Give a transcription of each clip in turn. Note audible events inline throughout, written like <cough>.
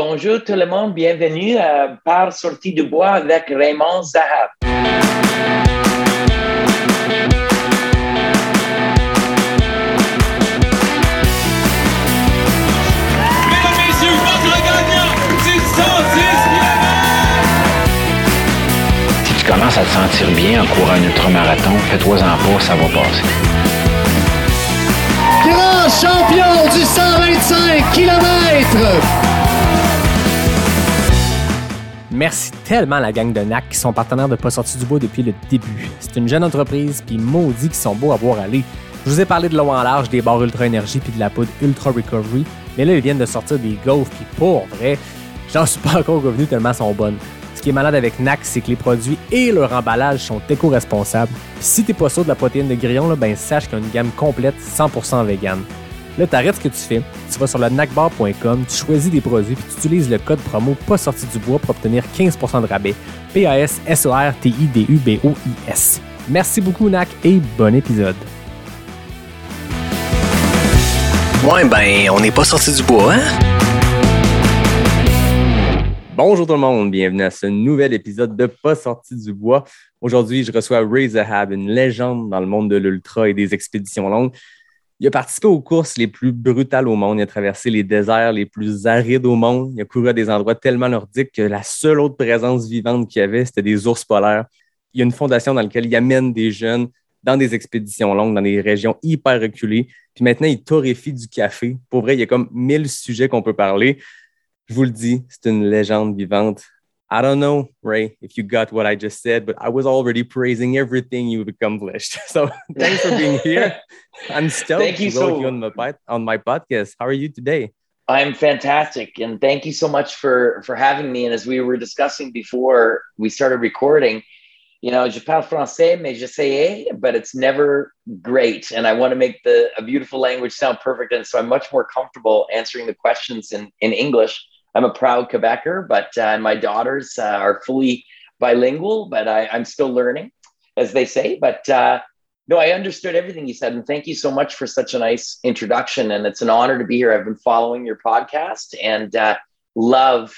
Bonjour tout le monde, bienvenue à Par Sortie du Bois avec Raymond Zahab. Mesdames, messieurs, votre gagnant du 110 Si tu commences à te sentir bien en courant un ultramarathon, fais-toi en pas, ça va passer. Grand champion du 125 km. Merci tellement à la gang de NAC qui sont partenaires de Pas sorti du bois depuis le début. C'est une jeune entreprise, puis maudit qu'ils sont beaux à voir aller. Je vous ai parlé de l'eau en large, des barres Ultra Énergie puis de la poudre Ultra Recovery, mais là, ils viennent de sortir des gaufres, puis pour vrai, j'en suis pas encore revenu tellement sont bonnes. Ce qui est malade avec NAC, c'est que les produits et leur emballage sont éco-responsables. Si t'es pas sûr de la protéine de grillon, là, ben sache qu'il y a une gamme complète 100% vegan. Là, t'arrêtes ce que tu fais, tu vas sur le nacbar.com, tu choisis des produits puis tu utilises le code promo pas sorti du bois pour obtenir 15% de rabais. P-A-S-S-O-R-T-I-D-U-B-O-I-S. Merci beaucoup, NAC, et bon épisode. Ouais, ben, on n'est pas sorti du bois, hein? Bonjour tout le monde, bienvenue à ce nouvel épisode de Pas sorti du bois. Aujourd'hui, je reçois Ray Zahab, une légende dans le monde de l'ultra et des expéditions longues. Il a participé aux courses les plus brutales au monde. Il a traversé les déserts les plus arides au monde. Il a couru à des endroits tellement nordiques que la seule autre présence vivante qu'il y avait, c'était des ours polaires. Il y a une fondation dans laquelle il amène des jeunes dans des expéditions longues, dans des régions hyper reculées. Puis maintenant, il torréfie du café. Pour vrai, il y a comme mille sujets qu'on peut parler. Je vous le dis, c'est une légende vivante. I don't know, Ray, if you got what I just said, but I was already praising everything you've accomplished. <laughs> So thanks for being here. <laughs> I'm stoked Thank you so- you on my, on my podcast. How are you today? I'm fantastic, and thank you so much for for having me. And as we were discussing before we started recording, you know, je parle français, mais je sais, but it's never great. And I want to make the a beautiful language sound perfect, and so I'm much more comfortable answering the questions in in English. I'm a proud Quebecer, but uh, my daughters uh, are fully bilingual, but I, I'm still learning, as they say. But uh, no, I understood everything you said. And thank you so much for such a nice introduction. And it's an honor to be here. I've been following your podcast and uh, love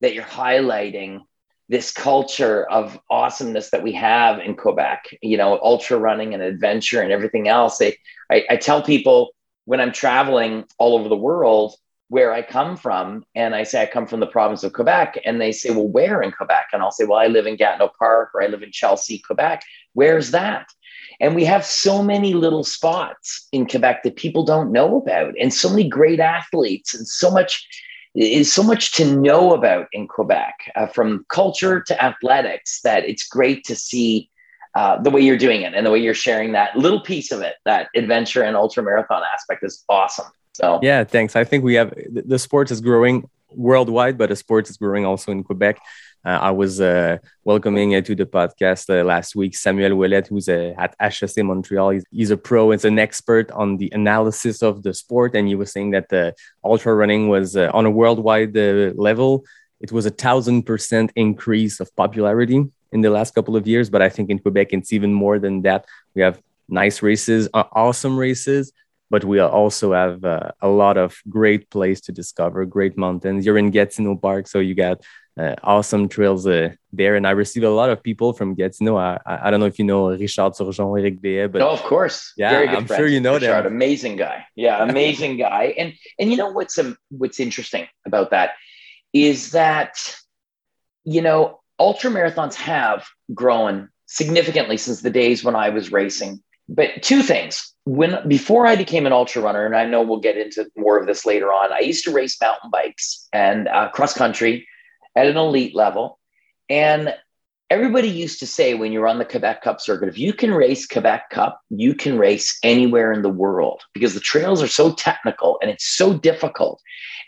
that you're highlighting this culture of awesomeness that we have in Quebec, you know, ultra running and adventure and everything else. I, I, I tell people when I'm traveling all over the world where I come from, and I say I come from the province of Quebec, and they say, Well, where in Quebec? And I'll say, Well, I live in Gatineau Park or I live in Chelsea, Quebec. Where's that? And we have so many little spots in Quebec that people don't know about, and so many great athletes, and so much is so much to know about in Quebec, uh, from culture to athletics. That it's great to see uh, the way you're doing it and the way you're sharing that little piece of it. That adventure and ultra marathon aspect is awesome. So Yeah, thanks. I think we have the sport is growing worldwide, but the sport is growing also in Quebec. Uh, I was uh, welcoming uh, to the podcast uh, last week Samuel Ouellet, who's uh, at HEC Montreal. He's, he's a pro, he's an expert on the analysis of the sport. And he was saying that the ultra running was uh, on a worldwide uh, level, it was a thousand percent increase of popularity in the last couple of years. But I think in Quebec, it's even more than that. We have nice races, uh, awesome races, but we also have uh, a lot of great place to discover, great mountains. You're in Gatineau Park, so you got uh, awesome trails uh, there. And I receive a lot of people from Gatineau. I, I I don't know if you know Richard Turgeon, Eric Behe, but no, of course. Yeah, Very good I'm sure you know Richard. them. Amazing guy. Yeah, <laughs> amazing guy. And and you know what's um, what's interesting about that is that you know ultra marathons have grown significantly since the days when I was racing. But two things. When before I became an ultra runner, and I know we'll get into more of this later on, I used to race mountain bikes and uh, cross country at an elite level. And everybody used to say when you're on the Quebec Cup circuit, if you can race Quebec Cup, you can race anywhere in the world because the trails are so technical and it's so difficult.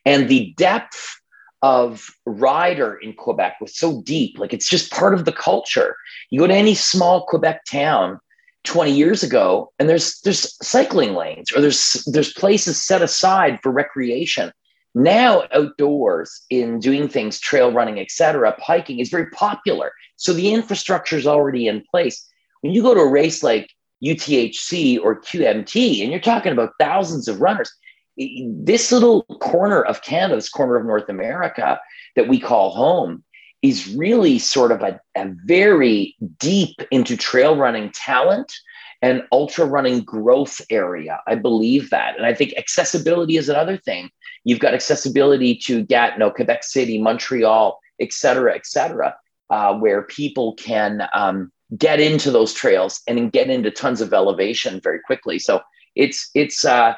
And the depth of rider in Quebec was so deep. Like it's just part of the culture. You go to any small Quebec town 20 years ago, and there's there's cycling lanes or there's there's places set aside for recreation. Now outdoors in doing things, trail running, etc., hiking is very popular. So the infrastructure is already in place. When you go to a race like UTHC or QMT, and you're talking about thousands of runners, this little corner of Canada, this corner of North America that we call home, is really sort of a, a very deep into trail running talent and ultra running growth area. I believe that. And I think accessibility is another thing. You've got accessibility to Gatineau, Quebec City, Montreal, et cetera, et cetera, uh, where people can um, get into those trails and get into tons of elevation very quickly. So it's it's uh,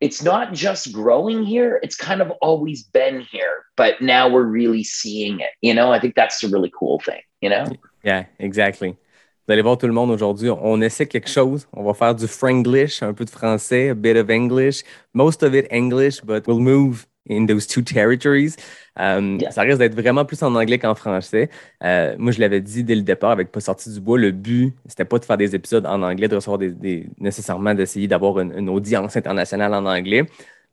it's not just growing here; it's kind of always been here, but now we're really seeing it. You know, I think that's a really cool thing. You know? Yeah, exactly. Vous allez voir tout le monde aujourd'hui. On essaie quelque chose. On va faire du franglish, un peu de français, a bit of English, most of it English, but we'll move in those two territories. Um, Ça risque d'être vraiment plus en anglais qu'en français. Euh, moi, je l'avais dit dès le départ avec Pas sorti du bois, le but, c'était pas de faire des épisodes en anglais, de recevoir des, nécessairement d'essayer d'avoir une, audience internationale en anglais.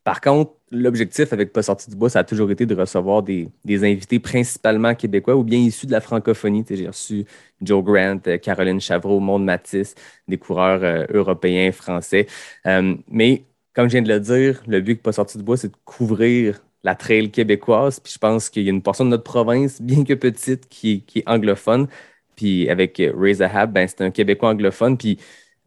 Par contre, l'objectif avec Pas sorti du bois, ça a toujours été de recevoir des, invités principalement québécois ou bien issus de la francophonie. J'ai reçu Joe Grant, euh, Caroline Chavreau, Monde Matisse, des coureurs euh, européens, français. mais comme je viens de le dire, le but de Pas sorti du bois, c'est de couvrir la trail québécoise. Puis je pense qu'il y a une portion de notre province, bien que petite, qui, est anglophone. Puis avec Ray Zahab, ben, c'est un Québécois anglophone. Puis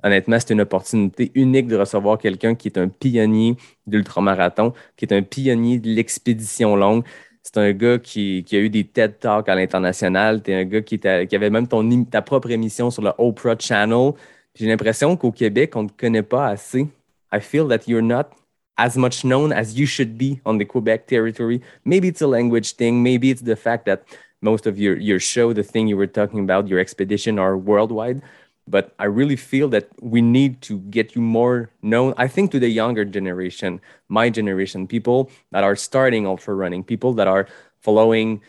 honnêtement, c'est une opportunité unique de recevoir quelqu'un qui est un pionnier d'ultramarathon, qui est un pionnier de l'expédition longue. C'est un gars qui, a eu des TED Talks à l'international. Es un gars qui, avait même ton, ta propre émission sur le Oprah Channel. J'ai l'impression qu'au Québec, on ne connaît pas assez. I feel that you're not as much known as you should be on the Quebec territory. Maybe it's a language thing. Maybe it's the fact that most of your, your show, the thing you were talking about, your expedition are worldwide. But I really feel that we need to get you more known. I think to the younger generation, my generation, people that are starting ultra running, people that are following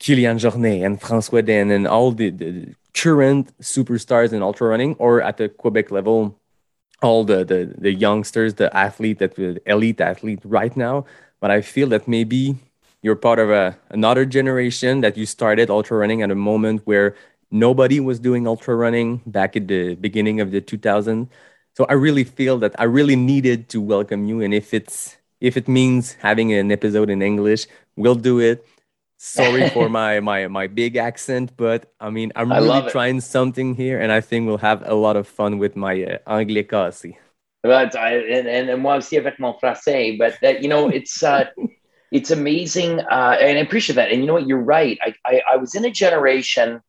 Kilian Jornet and François D'Haene and all the, the current superstars in ultra running, or at the Quebec level, all the, the the youngsters, the athlete, that the elite athlete right now. But I feel that maybe you're part of a, another generation that you started ultra running at a moment where nobody was doing ultra running back at the beginning of the 2000s. So I really feel that I really needed to welcome you, and if it's if it means having an episode in English, we'll do it. Sorry for <laughs> my my my big accent, but I mean I'm really trying something here, and I think we'll have a lot of fun with my uh, anglais cassé. But I, and, and moi aussi avec mon français, but that you know it's uh, <laughs> it's amazing, uh, and I appreciate that. And you know what, you're right. I, I I was in a generation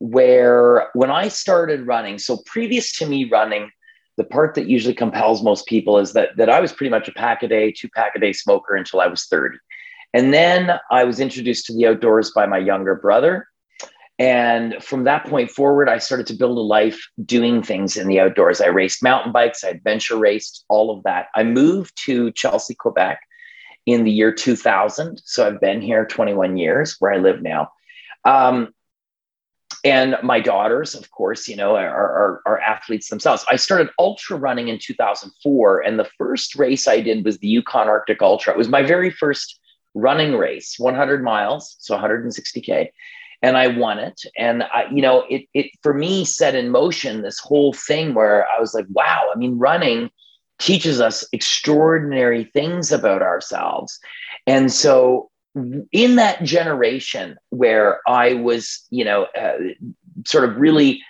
where when I started running, so previous to me running, the part that usually compels most people is that that I was pretty much a pack a day, two pack a day smoker until I was 30. And then I was introduced to the outdoors by my younger brother. And from that point forward, I started to build a life doing things in the outdoors. I raced mountain bikes, I adventure raced, all of that. I moved to Chelsea, Quebec in the year 2000. So I've been here 21 years where I live now. Um, and my daughters, of course, you know, are, are, are, athletes themselves. I started ultra running in 2004, and the first race I did was the Yukon Arctic Ultra. It was my very first running race, 100 miles, so 160k, and I won it. And I, you know, it it for me set in motion this whole thing where I was like, wow, I mean, running teaches us extraordinary things about ourselves. And so in that generation where I was, you know, uh, sort of really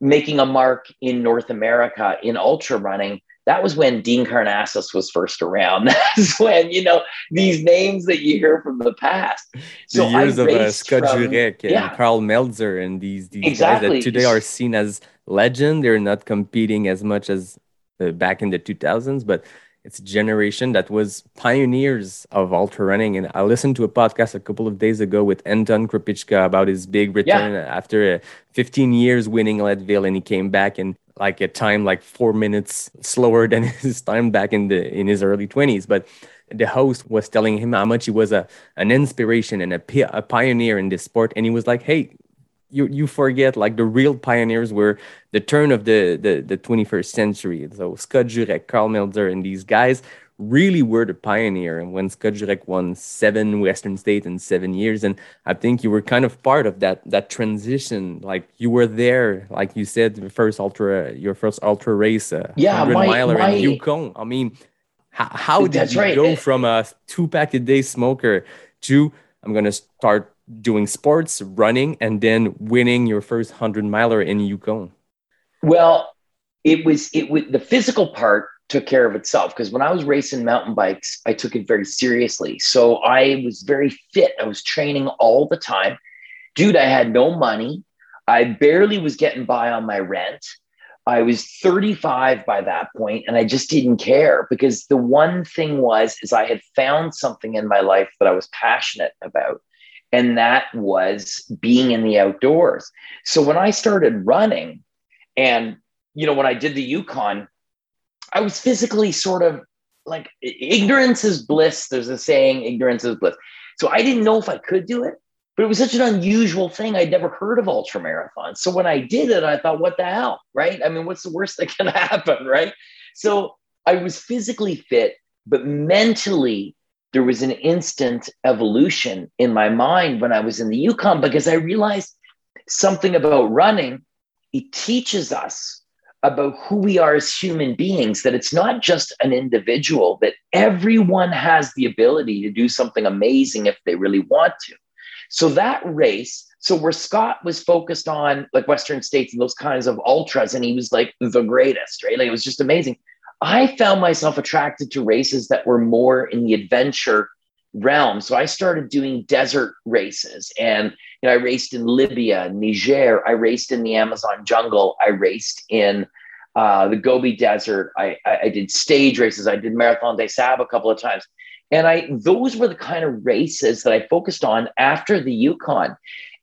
making a mark in North America in ultra running, that was when Dean Karnazes was first around. <laughs> That's when, you know, these names that you hear from the past. So the years I of uh, Scott from, Jurek and yeah. Karl Meltzer and these, these exactly. guys that today are seen as legend. They're not competing as much as uh, back in the 2000s, but it's a generation that was pioneers of ultra running. And I listened to a podcast a couple of days ago with Anton Krupicka about his big return yeah. after uh, 15 years winning Leadville, and he came back and like a time like four minutes slower than <laughs> his time back in the in his early 20s but the host was telling him how much he was a an inspiration and a, a pioneer in this sport. And he was like hey you you forget like the real pioneers were the turn of the the, the 21st century. So scott jurek karl meltzer and these guys really were the pioneer. And when Scott won seven Western States in seven years, and I think you were kind of part of that that transition. Like you were there, like you said, the first ultra, your first ultra race, uh, yeah, hundred miler my... in Yukon. I mean, How, how did That's you right. go from a two pack a day smoker to I'm gonna start doing sports, running, and then winning your first hundred miler in Yukon? Well, it was it was the physical part took care of itself because when I was racing mountain bikes, I took it very seriously. So I was very fit. I was training all the time. Dude, I had no money. I barely was getting by on my rent. I was 35 by that point and I just didn't care because the one thing was is I had found something in my life that I was passionate about and that was being in the outdoors. So when I started running and you know when I did the Yukon I was physically sort of like ignorance is bliss. There's a saying, ignorance is bliss. So I didn't know if I could do it, but it was such an unusual thing. I'd never heard of ultra marathons. So when I did it, I thought, what the hell? Right. I mean, what's the worst <laughs> that can happen? Right. So I was physically fit, but mentally, there was an instant evolution in my mind when I was in the Yukon because I realized something about running. It teaches us about who we are as human beings, that it's not just an individual, that everyone has the ability to do something amazing if they really want to. So that race, so where Scott was focused on like Western States and those kinds of ultras, and he was like the greatest, right? Like it was just amazing. I found myself attracted to races that were more in the adventure realm. So I started doing desert races and you know, I raced in Libya, Niger. I raced in the Amazon jungle. I raced in uh, the Gobi Desert. I, I, I, did stage races. I did Marathon des Sables a couple of times. And I those were the kind of races that I focused on after the Yukon.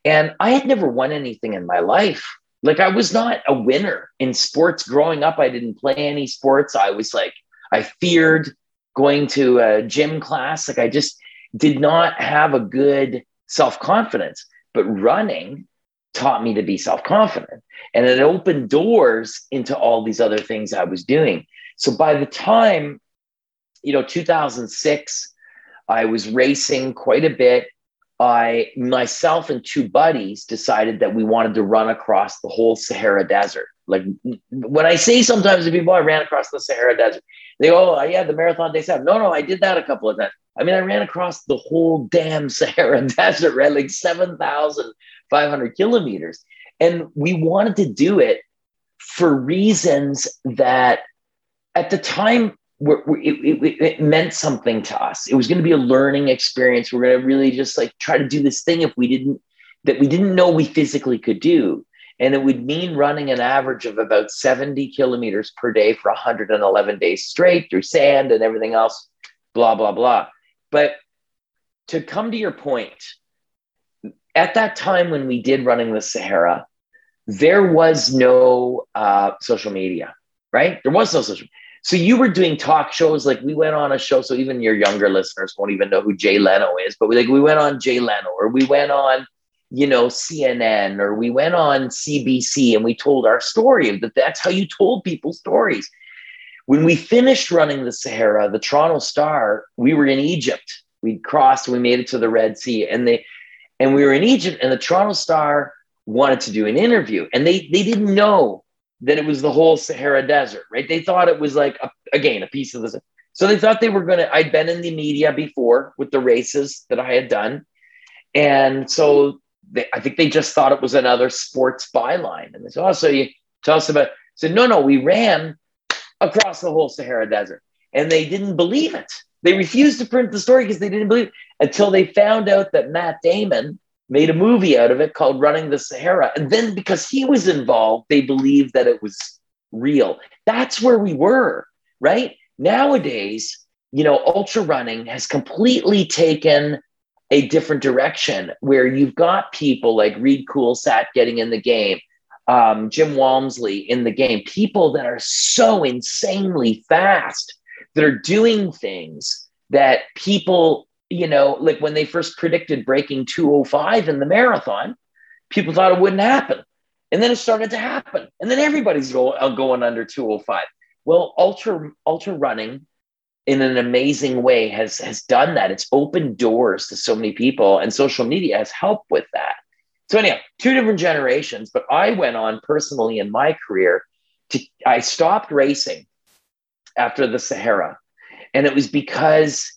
And I had never won anything in my life. Like I was not a winner in sports growing up. I didn't play any sports. I was like, I feared going to a gym class. Like I just did not have a good self confidence. But running taught me to be self confident. And it opened doors into all these other things I was doing. So by the time, you know, 2006, I was racing quite a bit. I, myself and two buddies decided that we wanted to run across the whole Sahara Desert. Like when I say sometimes to people, I ran across the Sahara Desert, they go, oh, yeah, the Marathon des Sables. No, no, I did that a couple of times. I mean, I ran across the whole damn Sahara <laughs> Desert, right? Like 7,500 kilometers. And we wanted to do it for reasons that at the time were, it, it, it, meant something to us. It was going to be a learning experience. We're going to really just like try to do this thing if we didn't, that we didn't know we physically could do. And it would mean running an average of about 70 kilometers per day for 111 days straight through sand and everything else, blah, blah, blah. But to come to your point, at that time when we did running the Sahara, there was no uh, social media, right? There was no social. So you were doing talk shows, like we went on a show. So even your younger listeners won't even know who Jay Leno is, but we, like we went on Jay Leno, or we went on, you know, CNN, or we went on CBC, and we told our story. That that's how you told people stories. When we finished running the Sahara, the Toronto Star, we were in Egypt. We'd crossed, we made it to the Red Sea, and they and we were in Egypt, and the Toronto Star wanted to do an interview, and they they didn't know that it was the whole Sahara Desert, right? They thought it was like a, again a piece of the. So they thought they were gonna. I'd been in the media before with the races that I had done, and so they, I think they just thought it was another sports byline, and they said, "Oh, so you tell us about?" I said, "No, no, we ran across the whole Sahara Desert," and they didn't believe it. They refused to print the story because they didn't believe it until they found out that Matt Damon made a movie out of it called Running the Sahara. And then because he was involved, they believed that it was real. That's where we were, right? Nowadays, you know, ultra running has completely taken a different direction where you've got people like Reid Coolsaet getting in the game, um, Jim Walmsley in the game, people that are so insanely fast that are doing things that people, you know, like when they first predicted breaking 205 in the marathon, people thought it wouldn't happen. And then it started to happen. And then everybody's uh, going under 205. Well, ultra ultra running in an amazing way has has done that. It's opened doors to so many people, and social media has helped with that. So anyhow, two different generations. But I went on personally in my career to I stopped racing after the Sahara. And it was because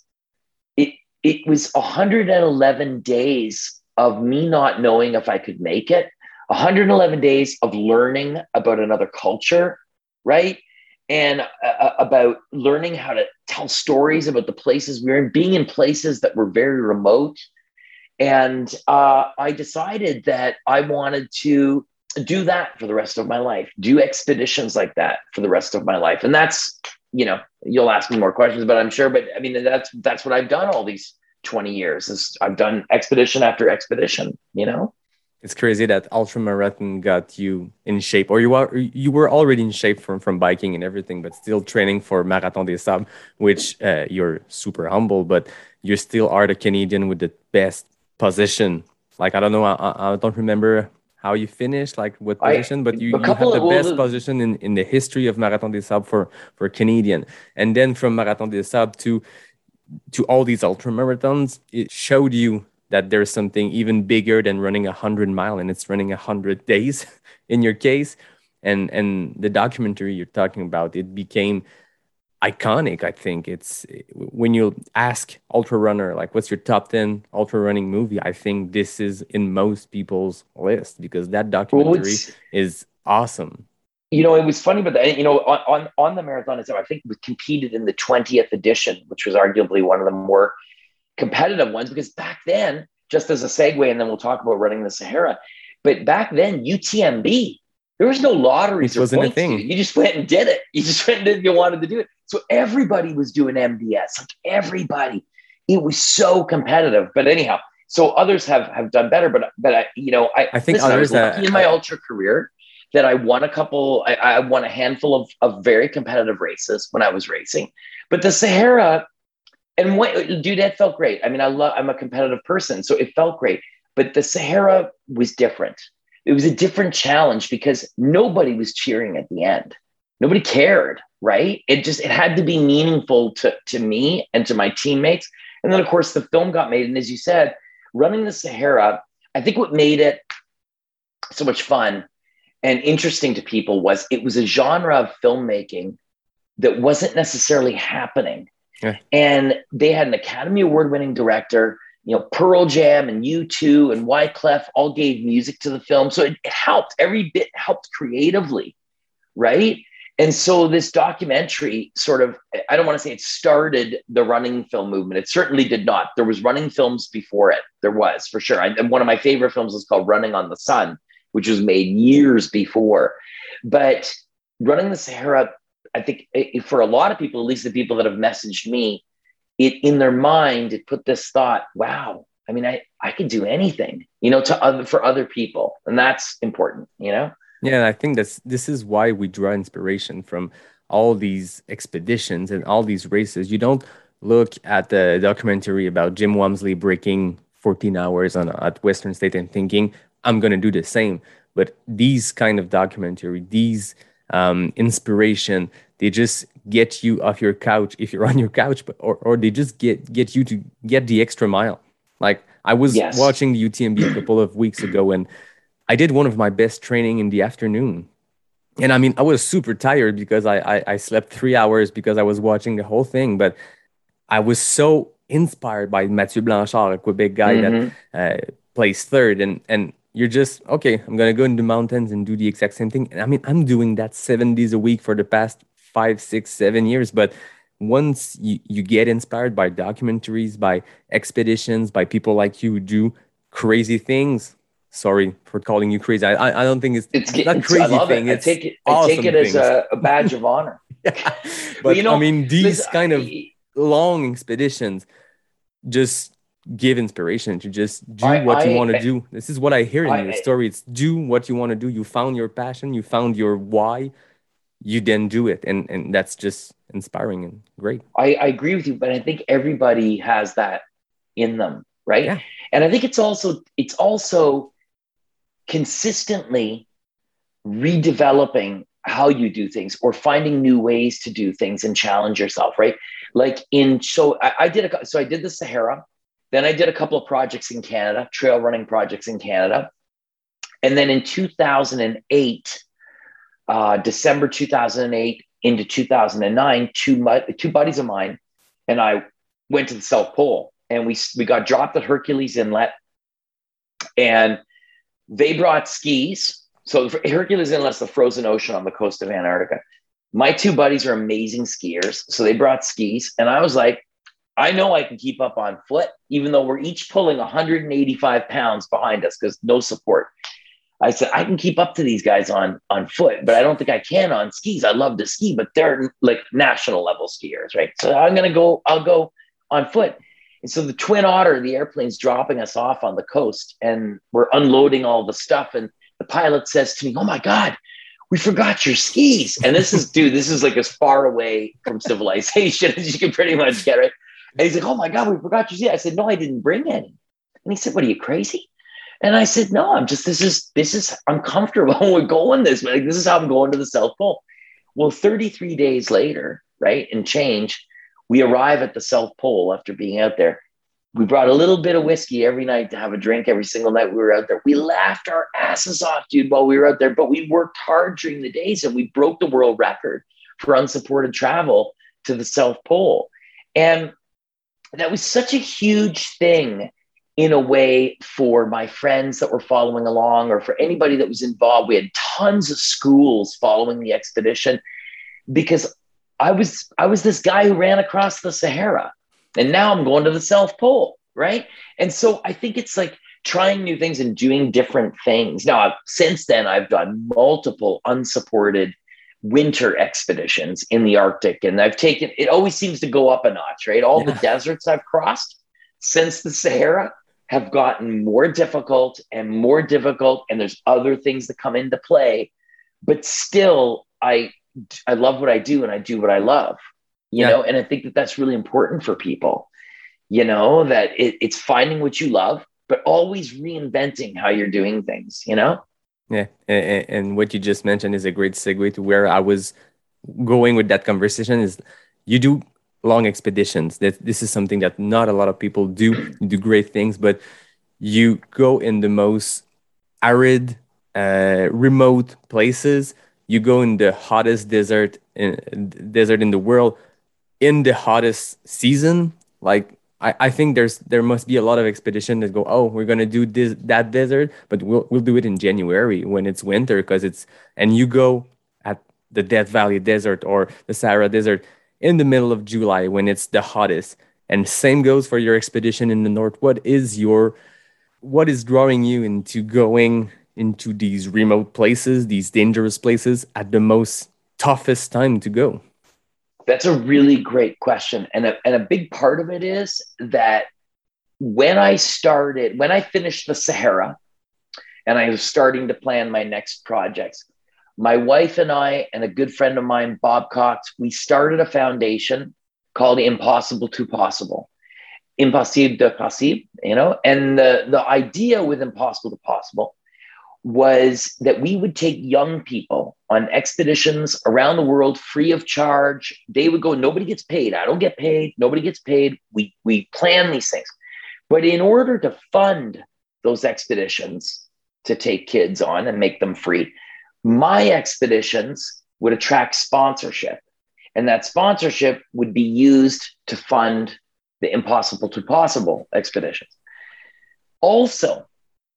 it it was 111 days of me not knowing if I could make it, 111 days of learning about another culture, right? And uh, about learning how to tell stories about the places we were in, being in places that were very remote. And uh, I decided that I wanted to do that for the rest of my life, do expeditions like that for the rest of my life. And that's, you know, you'll ask me more questions, but I'm sure, but I mean, that's, that's what I've done all these 20 years is I've done expedition after expedition, you know? It's crazy that ultramarathon got you in shape, or you are you were already in shape from from biking and everything, but still training for Marathon des Sables, which uh, you're super humble, but you still are the Canadian with the best position. Like I don't know, I, I don't remember how you finished, like what position, I, but you, you have the best position in, in the history of Marathon des Sables for, for Canadian. And then from Marathon des Sables to to all these ultra marathons, it showed you that there's something even bigger than running a hundred mile and it's running a hundred days <laughs> in your case. And and the documentary you're talking about, it became iconic i think. It's when you ask ultra runner like what's your top 10 ultra running movie? I think this is in most people's list because that documentary well, is awesome. You know it was funny but you know on, on on the marathon itself i think we competed in the 20th edition which was arguably one of the more competitive ones because back then just as a segue and then we'll talk about running the sahara but back then utmb there was no lotteries it wasn't a thing. You just went and did it. You just <laughs> went and did you wanted to do it. So everybody was doing MDS, like everybody. It was so competitive. But anyhow, so others have have done better. But but I, you know, I, I think listen, others I that in my ultra career that I won a couple. I, I won a handful of of very competitive races when I was racing. But the Sahara, and what, dude, that felt great. I mean, I love. I'm a competitive person, so it felt great. But the Sahara was different it was a different challenge because nobody was cheering at the end. Nobody cared, right? It just it had to be meaningful to, to me and to my teammates. And then of course the film got made. And as you said, running the Sahara, I think what made it so much fun and interesting to people was it was a genre of filmmaking that wasn't necessarily happening. Yeah. And they had an Academy Award winning director you know, Pearl Jam and U2 and Wyclef all gave music to the film. So it, it helped. Every bit helped creatively, right? And so this documentary sort of, I don't want to say it started the running film movement. It certainly did not. There was running films before it. There was for sure. I, one of my favorite films is called Running on the Sun, which was made years before. But Running the Sahara, I think eh, for a lot of people, at least the people that have messaged me, it in their mind it put this thought wow i mean i i could do anything you know to other for other people and that's important you know? Yeah i think that's this is why we draw inspiration from all these expeditions and all these races. You don't look at the documentary about jim walmsley breaking 14 hours on at western state and thinking i'm going to do the same. But these kind of documentary these um, inspiration they just get you off your couch if you're <laughs> on your couch but or, or they just get get you to get the extra mile like i was yes. watching the utmb a couple of weeks ago and i did one of my best training in the afternoon and i mean i was super tired because i i, I slept three hours because i was watching the whole thing but i was so inspired by mathieu blanchard a quebec guy mm-hmm. that uh, plays third and and you're just okay i'm gonna go in the mountains and do the exact same thing and i mean i'm doing that seven days a week for the past five, six, seven years. But once you, you get inspired by documentaries, by expeditions, by people like you who do crazy things. Sorry for calling you crazy. I, I don't think it's, it's, not crazy I thing. It. I take it, awesome I take it as a, a, badge of honor. <laughs> yeah. But you know, I mean, these kind of long expeditions just give inspiration to just do I, what you want to do. This is what I hear in I, your story. It's do what you want to do. You found your passion, you found your why, you then do it. And and that's just inspiring and great. I, I agree with you but i think everybody has that in them right? Yeah. and i think it's also it's also consistently redeveloping how you do things or finding new ways to do things and challenge yourself right? Like in so I, I did a so i did the sahara then i did a couple of projects in canada trail running projects in canada. And then in 2008 uh, December 2008 into 2009, two, two buddies of mine and I went to the South Pole and we we got dropped at Hercules Inlet and they brought skis. So Hercules Inlet's the frozen ocean on the coast of Antarctica. My two buddies are amazing skiers, so they brought skis and I was like I know I can keep up on foot, even though we're each pulling 185 pounds behind us because no support. I said I can keep up to these guys on on foot, but I don't think I can on skis. I love to ski, but they're like national level skiers, right? So I'm gonna go. I'll go on foot. And so the Twin Otter, the airplane's dropping us off on the coast, and we're unloading all the stuff. And the pilot says to me, "Oh my God, we forgot your skis." And this is, dude, this is like as far away from <laughs> civilization as you can pretty much get, right? And he's like, "Oh my God, we forgot your skis." I said, "No, I didn't bring any." And he said, "What are you crazy?" And I said, no, I'm just, this is, this is, I'm comfortable <laughs> with going this way. Like, this is how I'm going to the South Pole. Well, 33 days later, right, and change, we arrive at the South Pole after being out there. We brought a little bit of whiskey every night to have a drink every single night we were out there. We laughed our asses off, dude, while we were out there, but we worked hard during the days and we broke the world record for unsupported travel to the South Pole. And that was such a huge thing in a way for my friends that were following along or for anybody that was involved. We had tons of schools following the expedition because I was I was this guy who ran across the Sahara and now I'm going to the South Pole, right? And so I think it's like trying new things and doing different things. Now, since then I've done multiple unsupported winter expeditions in the Arctic and I've taken it always seems to go up a notch, right? All yeah. the deserts I've crossed since the Sahara have gotten more difficult and more difficult and there's other things that come into play. But still i i love what i do and i do what i love you yeah. know? And i think that that's really important for people you know that it, it's finding what you love but always reinventing how you're doing things you know? Yeah and, and what you just mentioned is a great segue to where i was going with that conversation is you do long expeditions. That this is something that not a lot of people do. Do great things, but you go in the most arid, uh, remote places. You go in the hottest desert in, desert in the world in the hottest season. Like I, I think there's there must be a lot of expedition that go, oh, we're gonna do this that desert, but we'll we'll do it in January when it's winter because it's and you go at the Death Valley Desert or the Sahara Desert in the middle of July when it's the hottest. And same goes for your expedition in the north. What is your what is drawing you into going into these remote places, these dangerous places at the most toughest time to go? That's a really great question. And a, and a big part of it is that when I started, when I finished the Sahara and I was starting to plan my next projects, my wife and I, and a good friend of mine, Bob Cox, we started a foundation called Impossible to Possible. Impossible de Possible, you know, and the, the idea with Impossible to Possible was that we would take young people on expeditions around the world free of charge. They would go, nobody gets paid. I don't get paid. Nobody gets paid. We, we plan these things. But in order to fund those expeditions to take kids on and make them free, my expeditions would attract sponsorship. And that sponsorship would be used to fund the impossible to possible expeditions. Also,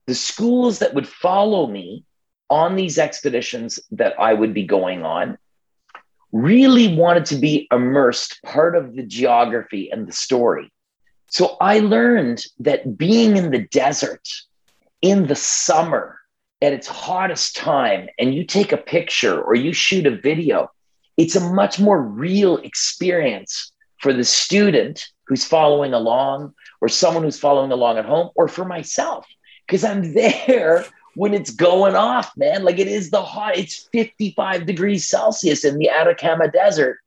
the schools that would follow me on these expeditions that I would be going on really wanted to be immersed part of the geography and the story. So I learned that being in the desert in the summer at its hottest time and you take a picture or you shoot a video, it's a much more real experience for the student who's following along or someone who's following along at home or for myself because I'm <laughs> there when it's going off, man. Like it is the hot, it's 55 degrees Celsius in the Atacama Desert.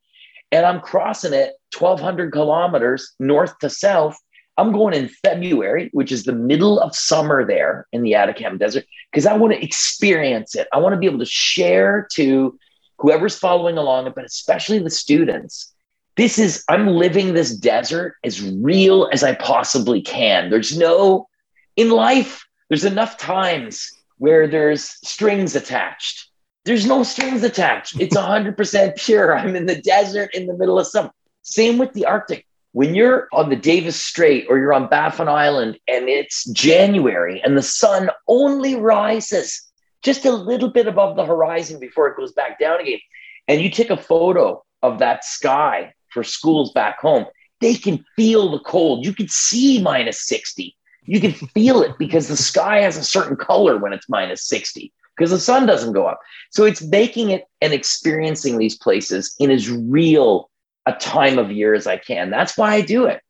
And I'm crossing it 1,200 kilometers north to south I'm going in February, which is the middle of summer there in the Atacama Desert, because I want to experience it. I want to be able to share to whoever's following along, but especially the students. This is, I'm living this desert as real as I possibly can. There's no, in life, there's enough times where there's strings attached. There's no strings attached. It's 100% pure. I'm in the desert in the middle of summer. Same with the Arctic when you're on the Davis Strait or you're on Baffin Island and it's January and the sun only rises just a little bit above the horizon before it goes back down again, and you take a photo of that sky for schools back home, they can feel the cold. You can see minus 60. You can feel it because the sky has a certain color when it's minus 60 because the sun doesn't go up. So it's making it and experiencing these places in as real a time of year as I can. That's why I do it.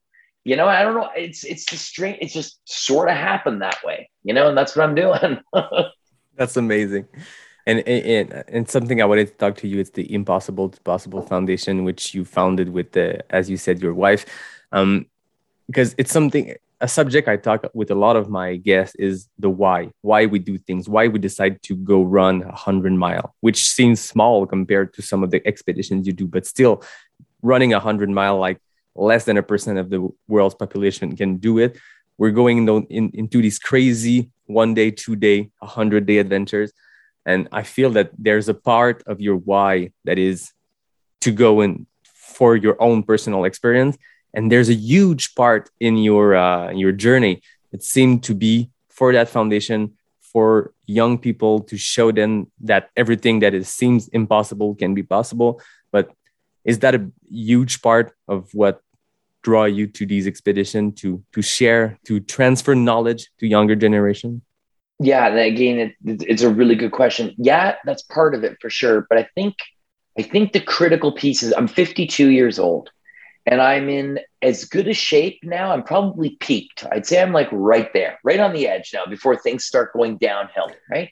You know, I don't know. It's it's the strange. It's just sort of happened that way. You know, and that's what I'm doing. <laughs> that's amazing. And, and and something I wanted to talk to you is the Impossible to Possible Foundation, which you founded with the, as you said, your wife, um, because it's something a subject I talk with a lot of my guests is the why, why we do things, why we decide to go run a hundred mile, which seems small compared to some of the expeditions you do, but still running a hundred mile, like less than a percent of the world's population can do it. We're going in, in, into these crazy one day, two day, a hundred day adventures. And I feel that there's a part of your why that is to go in for your own personal experience and there's a huge part in your uh, your journey it seemed to be for that foundation for young people to show them that everything that is seems impossible can be possible is that a huge part of what draw you to these expeditions to to share to transfer knowledge to younger generation yeah again it, it's a really good question yeah that's part of it for sure but i think i think the critical piece is i'm 52 years old and I'm in as good a shape now. I'm probably peaked. I'd say I'm like right there, right on the edge now before things start going downhill, right?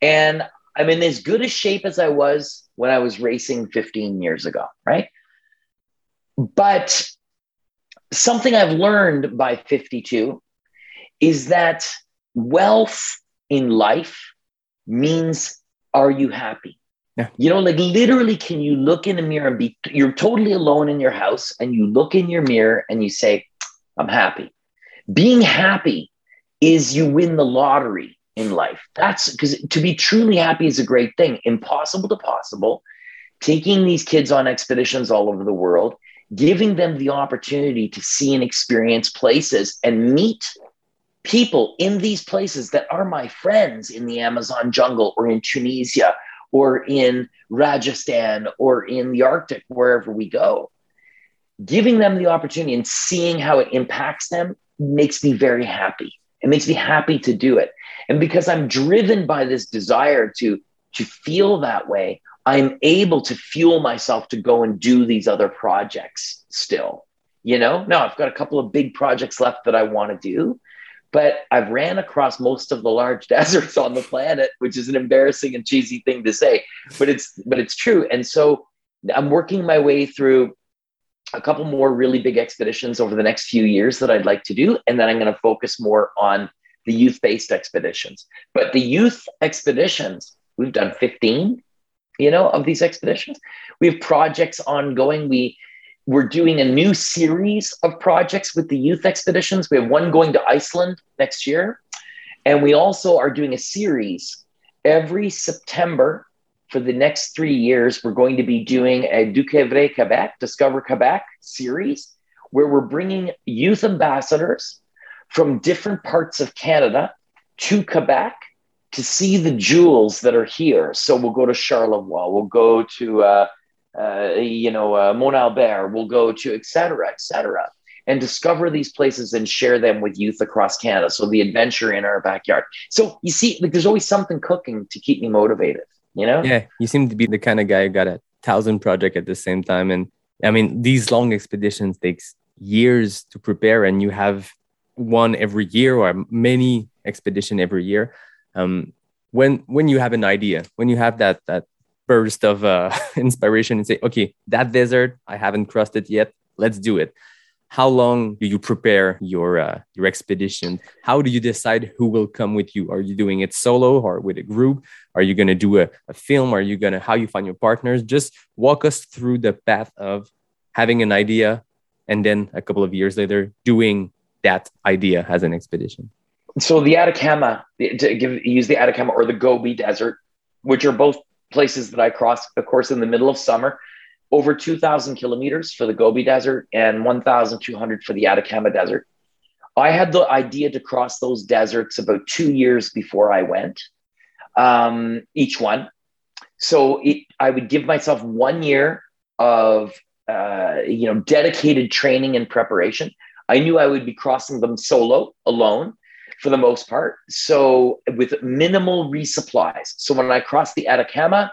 And I'm in as good a shape as I was when I was racing 15 years ago, right? But something I've learned by 52 is that wealth in life means are you happy? Yeah. You know, like literally, can you look in the mirror and be, you're totally alone in your house and you look in your mirror and you say, I'm happy. Being happy is you win the lottery in life. That's because to be truly happy is a great thing. Impossible to possible. Taking these kids on expeditions all over the world, giving them the opportunity to see and experience places and meet people in these places that are my friends in the Amazon jungle or in Tunisia or in Rajasthan or in the Arctic, wherever we go. Giving them the opportunity and seeing how it impacts them makes me very happy. It makes me happy to do it. And because I'm driven by this desire to, to feel that way, I'm able to fuel myself to go and do these other projects still. You know, now I've got a couple of big projects left that I want to do, but I've ran across most of the large <laughs> deserts on the planet, which is an embarrassing and cheesy thing to say, but it's but it's true. And so I'm working my way through a couple more really big expeditions over the next few years that I'd like to do, and then I'm going to focus more on the youth-based expeditions. But the youth expeditions, we've done 15, you know, of these expeditions. We have projects ongoing. We we're doing a new series of projects with the youth expeditions. We have one going to Iceland next year. And we also are doing a series every September for the next three years. We're going to be doing a Duquevre Quebec, Discover Quebec series, where we're bringing youth ambassadors from different parts of Canada to Quebec to see the jewels that are here. So we'll go to Charlevoix, we'll go to uh, uh, you know, uh, Mont Albert, we'll go to, et cetera, et cetera, and discover these places and share them with youth across Canada. So the adventure in our backyard. So you see, like, there's always something cooking to keep me motivated, you know? Yeah, you seem to be the kind of guy who got a thousand project at the same time. And I mean, these long expeditions takes years to prepare and you have one every year or many expedition every year. Um, when when you have an idea, when you have that that burst of uh, <laughs> inspiration and say, okay, that desert, I haven't crossed it yet. Let's do it. How long do you prepare your uh, your expedition? How do you decide who will come with you? Are you doing it solo or with a group? Are you going to do a, a film? Are you going to how you find your partners? Just walk us through the path of having an idea and then a couple of years later doing that idea as an expedition. So the Atacama, to give use the Atacama or the Gobi Desert, which are both places that I crossed, of course, in the middle of summer. over 2,000 kilometers for the Gobi Desert and 1,200 for the Atacama Desert. I had the idea to cross those deserts about two years before I went, um, each one. So it, I would give myself one year of uh, you know dedicated training and preparation. I knew I would be crossing them solo, alone, for the most part. So with minimal resupplies. So when I crossed the Atacama,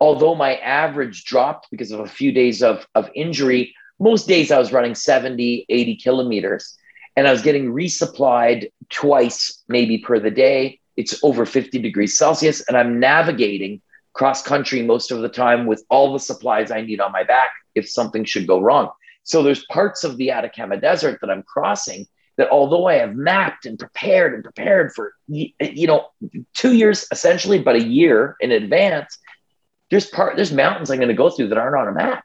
although my average dropped because of a few days of, of injury, most days I was running 70, 80 kilometers and I was getting resupplied twice, maybe per the day. It's over 50 degrees Celsius, and I'm navigating cross country most of the time with all the supplies I need on my back if something should go wrong. So there's parts of the Atacama Desert that I'm crossing that although I have mapped and prepared and prepared for you know two years essentially, but a year in advance, there's part there's mountains I'm going to go through that aren't on a map.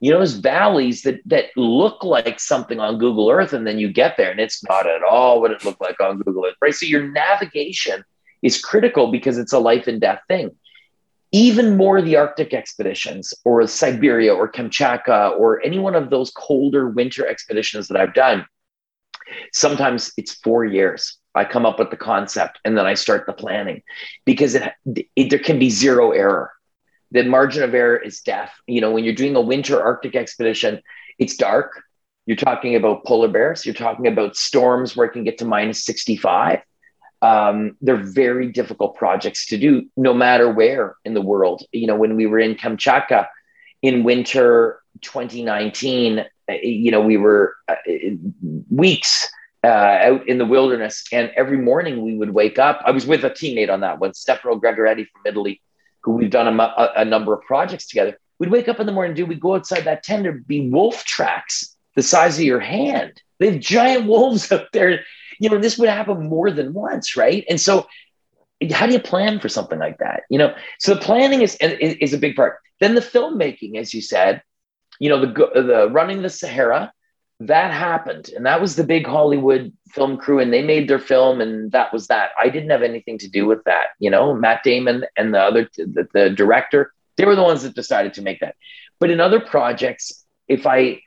You know, there's valleys that that look like something on Google Earth, and then you get there and it's not at all what it looked like on Google Earth, right? So your navigation is critical because it's a life and death thing. Even more the Arctic expeditions or Siberia or Kamchatka or any one of those colder winter expeditions that I've done, sometimes it's four years. I come up with the concept and then I start the planning because it, it there can be zero error the margin of error is death. You know, when you're doing a winter Arctic expedition, it's dark. You're talking about polar bears. You're talking about storms where it can get to minus 65. Um, they're very difficult projects to do, no matter where in the world. You know, when we were in Kamchatka in winter 2019, uh, you know, we were uh, weeks uh, out in the wilderness, and every morning we would wake up. I was with a teammate on that one, Stefano Gregoretti from Italy who we've done a, a, number of projects together, we'd wake up in the morning, dude, we'd go outside that tent, there'd be wolf tracks the size of your hand. They have giant wolves <laughs> up there. You know, this would happen more than once, right? And so how do you plan for something like that? You know, so the planning is, is a big part. Then the filmmaking, as you said, you know, the, the running the Sahara, that happened and that was the big hollywood film crew and they made their film and that was that i didn't have anything to do with that you know matt damon and the other the, the director they were the ones that decided to make that but in other projects if i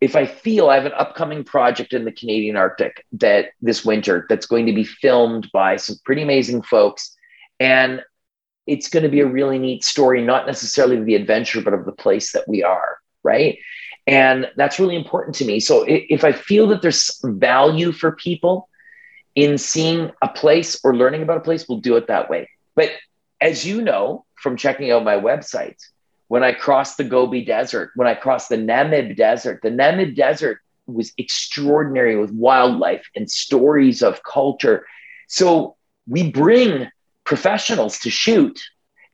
if i feel i have an upcoming project in the canadian arctic that this winter that's going to be filmed by some pretty amazing folks and it's going to be a really neat story not necessarily of the adventure but of the place that we are right and that's really important to me. So if I feel that there's value for people in seeing a place or learning about a place, we'll do it that way. But as you know from checking out my website, when I crossed the Gobi Desert, when I crossed the Namib Desert, the Namib Desert was extraordinary with wildlife and stories of culture. So we bring professionals to shoot.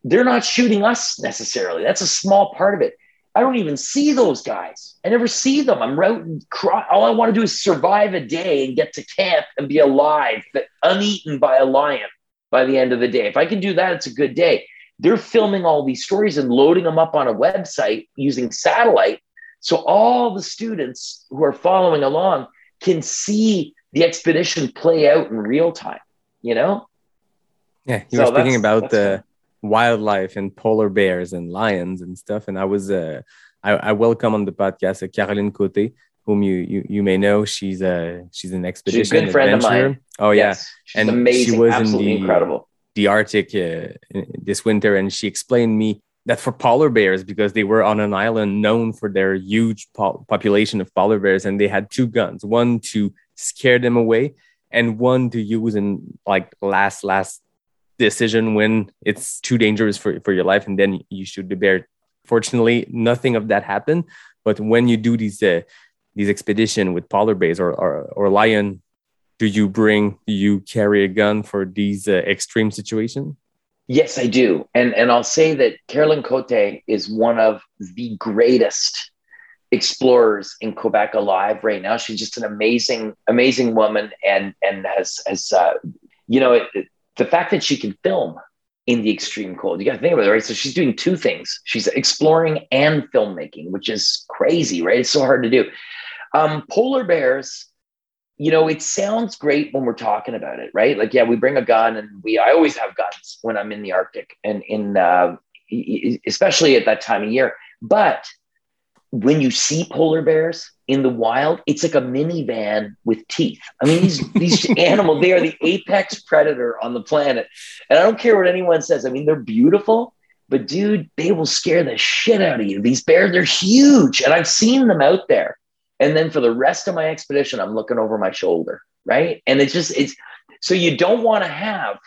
They're not shooting us necessarily. That's a small part of it. I don't even see those guys. I never see them. I'm out and cry. All I want to do is survive a day and get to camp and be alive, but uneaten by a lion by the end of the day. If I can do that, it's a good day. They're filming all these stories and loading them up on a website using satellite. So all the students who are following along can see the expedition play out in real time, you know? Yeah, you so were speaking about the wildlife and polar bears and lions and stuff. And I was, uh, I, I welcome on the podcast uh, Caroline Cote, whom you, you you may know. She's a she's an expedition she's a good friend adventurer. Of mine. Oh yes. yeah, and amazing. she was Absolutely in the incredible. The Arctic uh, this winter, and she explained me that for polar bears because they were on an island known for their huge po- population of polar bears, and they had two guns, one to scare them away, and one to use in like last last decision when it's too dangerous for, for your life and then you shoot the bear. Fortunately nothing of that happened but when you do these uh, these expedition with polar bears or, or, or lion do you bring do you carry a gun for these uh, extreme situations yes i do and and i'll say that caroline cote is one of the greatest explorers in quebec alive right now she's just an amazing amazing woman and and has has uh, you know it, the fact that she can film in the extreme cold, you got to think about it, right? So she's doing two things. She's exploring and filmmaking, which is crazy, right? It's so hard to do. Um, polar bears, you know, it sounds great when we're talking about it, right? Like, yeah, we bring a gun and we, I always have guns when I'm in the Arctic and in, uh, especially at that time of year. But when you see polar bears in the wild, it's like a minivan with teeth. I mean, these <laughs> these animals, they are the apex predator on the planet. And I don't care what anyone says. I mean, they're beautiful, but dude, they will scare the shit out of you. These bears, they're huge. And I've seen them out there. And then for the rest of my expedition, I'm looking over my shoulder, right? And it's just, it's so you don't want to have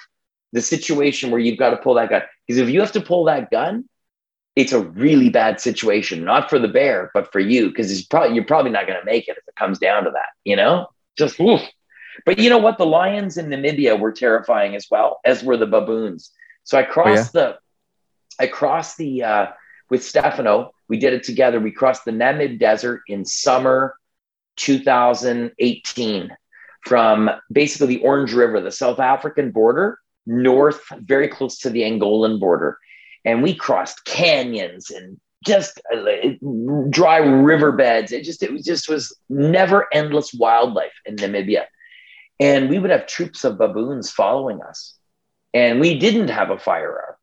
the situation where you've got to pull that gun. Because if you have to pull that gun, it's a really bad situation, not for the bear, but for you, because it's probably you're probably not going to make it if it comes down to that, you know? Just oof. But you know what? The lions in Namibia were terrifying as well, as were the baboons. So I crossed oh, yeah? the I crossed the uh with Stefano. We did it together. We crossed the Namib Desert in summer 2018 from basically the Orange River, the South African border, north, very close to the Angolan border and we crossed canyons and just uh, dry riverbeds. It just it just was never endless wildlife in Namibia, and we would have troops of baboons following us, and we didn't have a firearm.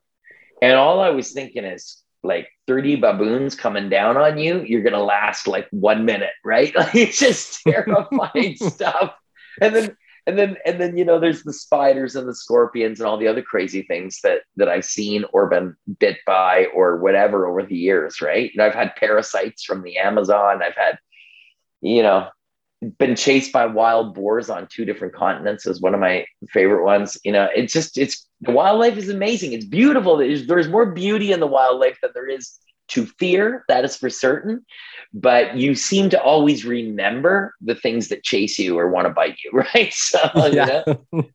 And all I was thinking is like 30 baboons coming down on you, you're gonna last like one minute, right? <laughs> Like it's just <laughs> terrifying stuff. And then and then and then you know there's the spiders and the scorpions and all the other crazy things that that I've seen or been bit by or whatever over the years, right? And I've had parasites from the Amazon. I've had, you know, been chased by wild boars on two different continents is one of my favorite ones. You know, it's just it's the wildlife is amazing. It's beautiful. There's, there's more beauty in the wildlife than there is to fear. That is for certain but you seem to always remember the things that chase you or want to bite you, <laughs> right? So, yeah. You know?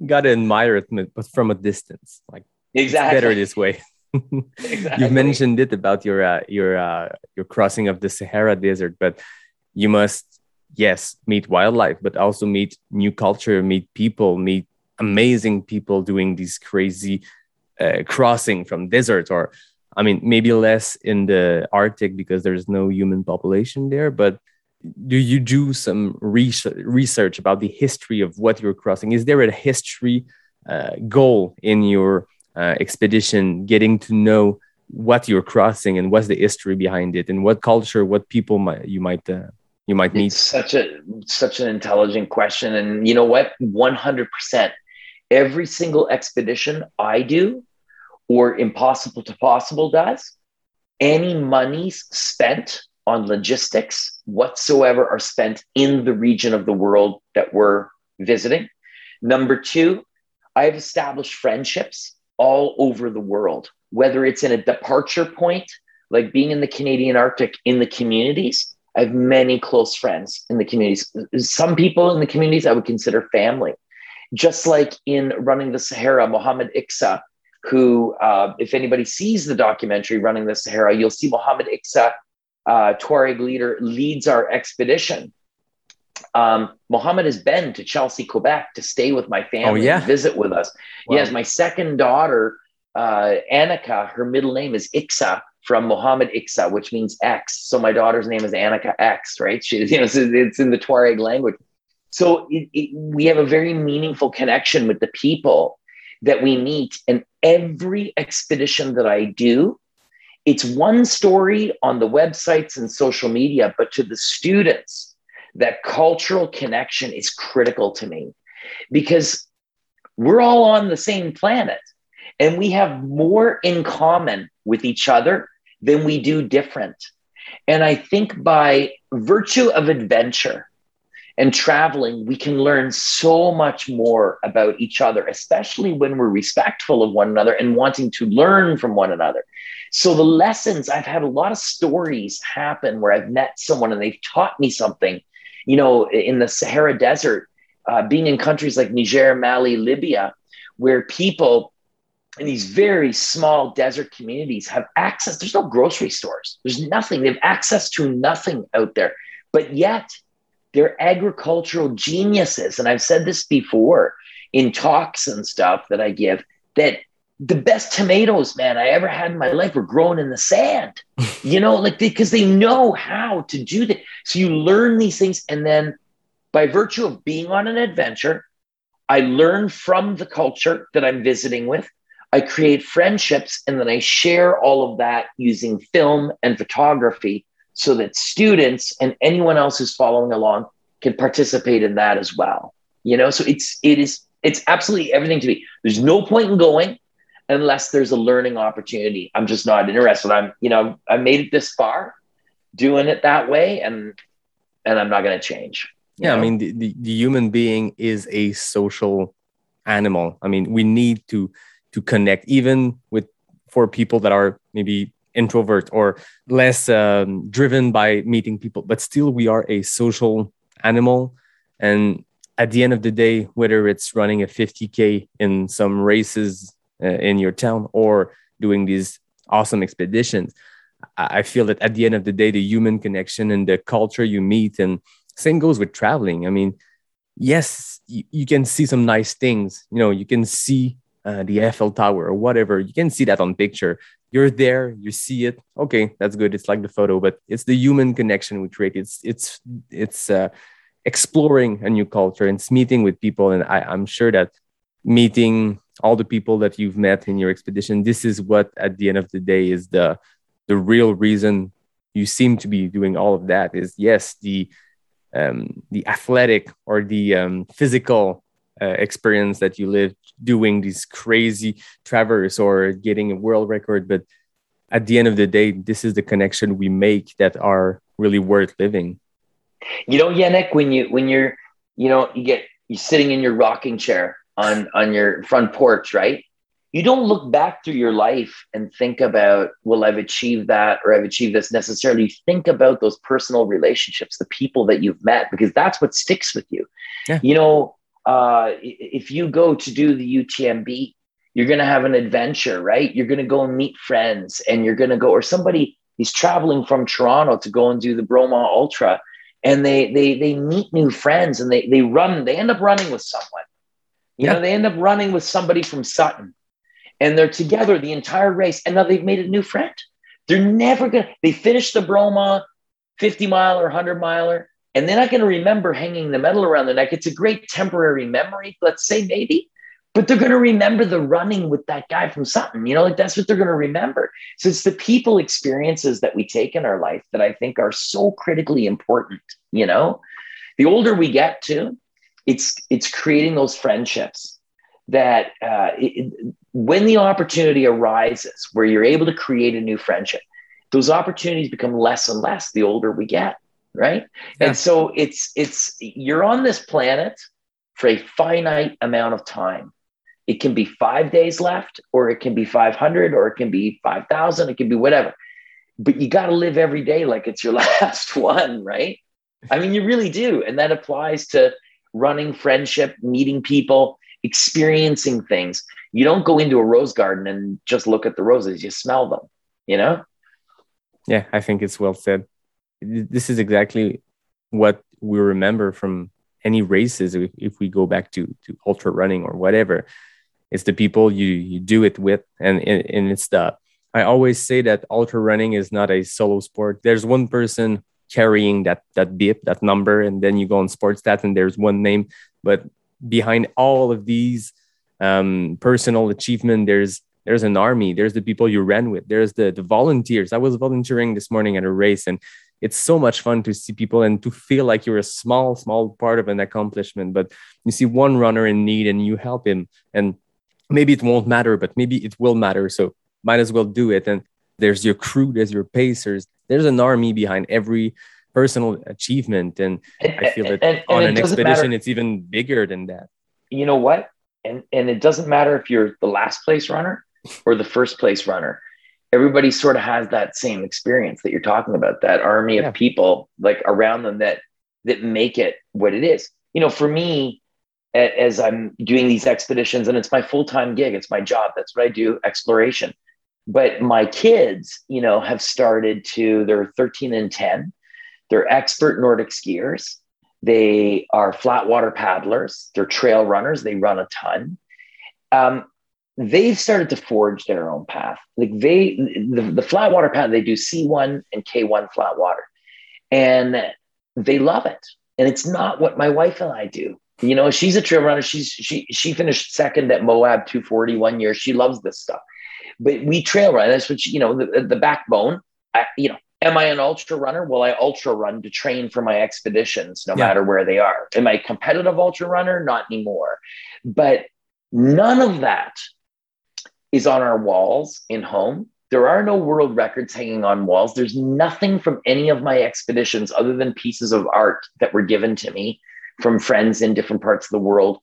<laughs> Gotta admire it, but from a distance. Like, exactly. better this way. <laughs> exactly. You mentioned it about your uh, your uh, your crossing of the Sahara Desert, but you must yes meet wildlife, but also meet new culture, meet people, meet amazing people doing these crazy uh, crossing from deserts or I mean, maybe less in the Arctic because there's no human population there, but do you do some research about the history of what you're crossing? Is there a history uh, goal in your uh, expedition, getting to know what you're crossing and what's the history behind it, and what culture, what people might, you might uh, you might? It's such a such an intelligent question, and you know what? One hundred percent. Every single expedition I do, or Impossible to Possible does, any monies spent on logistics whatsoever are spent in the region of the world that we're visiting. Number two, I've established friendships all over the world, whether it's in a departure point, like being in the Canadian Arctic in the communities. I have many close friends in the communities. Some people in the communities I would consider family. Just like in running the Sahara, Mohammed Ixa who, uh, if anybody sees the documentary Running the Sahara, you'll see Mohammed Ixa, uh, Tuareg leader, leads our expedition. Um, Mohammed has been to Chelsea, Quebec to stay with my family oh, yeah? visit with us. Wow. Yes, my second daughter, uh, Annika, her middle name is Ixa from Mohammed Ixa, which means X. So my daughter's name is Annika X, right? She, you know, <laughs> it's in the Tuareg language. So it, it, we have a very meaningful connection with the people that we meet. And every expedition that I do, it's one story on the websites and social media, but to the students, that cultural connection is critical to me because we're all on the same planet and we have more in common with each other than we do different. And I think by virtue of adventure, and traveling, we can learn so much more about each other, especially when we're respectful of one another and wanting to learn from one another. So, the lessons I've had a lot of stories happen where I've met someone and they've taught me something. You know, in the Sahara Desert, uh, being in countries like Niger, Mali, Libya, where people in these very small desert communities have access. There's no grocery stores, there's nothing. They have access to nothing out there. But yet, they're agricultural geniuses. And I've said this before in talks and stuff that I give that the best tomatoes, man, I ever had in my life were grown in the sand, <laughs> you know, like because they, they know how to do that. So you learn these things. And then by virtue of being on an adventure, I learn from the culture that I'm visiting with. I create friendships and then I share all of that using film and photography so that students and anyone else who's following along can participate in that as well. You know, so it's it is it's absolutely everything to me. There's no point in going unless there's a learning opportunity. I'm just not interested. I'm, you know, I made it this far doing it that way and and I'm not going to change. Yeah, know? I mean the, the, the human being is a social animal. I mean, we need to to connect even with for people that are maybe introvert or less um, driven by meeting people, but still we are a social animal and at the end of the day, whether it's running a 50K in some races uh, in your town or doing these awesome expeditions, I feel that at the end of the day, the human connection and the culture you meet, and same goes with traveling. I mean, yes, you, you can see some nice things. You know, you can see uh, the Eiffel Tower or whatever. You can see that on picture. You're there, you see it. Okay, that's good. It's like the photo, but it's the human connection we create. It's it's it's uh, exploring a new culture and meeting with people. And I, I'm sure that meeting all the people that you've met in your expedition, this is what at the end of the day is the the real reason you seem to be doing all of that is yes, the um, the athletic or the um, physical uh, experience that you live doing these crazy traverse or getting a world record, but at the end of the day, this is the connection we make that are really worth living. You know, Yannick, when you when you're, you know, you get you're sitting in your rocking chair on on your front porch, right? You don't look back through your life and think about, well, I've achieved that or I've achieved this necessarily. Think about those personal relationships, the people that you've met, because that's what sticks with you. Yeah. You know, uh, if you go to do the UTMB, you're going to have an adventure, right? You're going to go and meet friends and you're going to go, or somebody is traveling from Toronto to go and do the Bromont Ultra and they they they meet new friends and they they run they end up running with someone you Yeah. know they end up running with somebody from sutton and they're together the entire race and now they've made a new friend they're never gonna they finish the bromont 50 mile or 100 miler and they're not going to remember hanging the medal around their neck it's a great temporary memory let's say maybe but they're going to remember the running with that guy from Sutton. You know, like that's what they're going to remember. So it's the people experiences that we take in our life that I think are so critically important. You know, the older we get to, it's it's creating those friendships that uh, it- when the opportunity arises where you're able to create a new friendship, those opportunities become less and less the older we get, right? Yeah. And so it's it's you're on this planet for a finite amount of time. It can be five days left, or it can be 500, or it can be 5,000, it can be whatever. But you got to live every day like it's your <laughs> last one, right? I mean, you really do. And that applies to running friendship, meeting people, experiencing things. You don't go into a rose garden and just look at the roses, you smell them, you know? Yeah, I think it's well said. This is exactly what we remember from any races if, if we go back to to ultra running or whatever. It's the people you you do it with, and and, it's the. I always say that ultra running is not a solo sport. There's one person carrying that that bip, that number, and then you go on Sportstats, and there's one name. But behind all of these um, personal achievement, there's there's an army. There's the people you ran with. There's the the volunteers. I was volunteering this morning at a race, and it's so much fun to see people and to feel like you're a small small part of an accomplishment. But you see one runner in need, and you help him, and maybe it won't matter, but maybe it will matter. So might as well do it. And there's your crew, there's your pacers, there's an army behind every personal achievement. And I feel that And- and on it an expedition, matter- it's even bigger than that. you know what? And and it doesn't matter if you're the last place runner or the first place runner. Everybody sort of has that same experience that you're talking about, that army of people like around them that that make it what it is. You know, for me, as I'm doing these expeditions, and it's my full-time gig, it's my job. That's what I do, exploration. But my kids, you know, have started to, they're 13 and 10. They're expert Nordic skiers. They are flat water paddlers. They're trail runners. They run a ton. Um, they've started to forge their own path. Like they, the, the flat water path, they do C1 and K1 flat water, and they love it. And it's not what my wife and I do. You know, she's a trail runner. She's she she finished second at Moab 240 one year. She loves this stuff. But we trail run. That's what you know, the, the backbone. I, you know, am I an ultra runner? Will I ultra run to train for my expeditions, no yeah. matter where they are? Am I a competitive ultra runner? Not anymore. But none of that is on our walls in home. There are no world records hanging on walls. There's nothing from any of my expeditions other than pieces of art that were given to me from friends in different parts of the world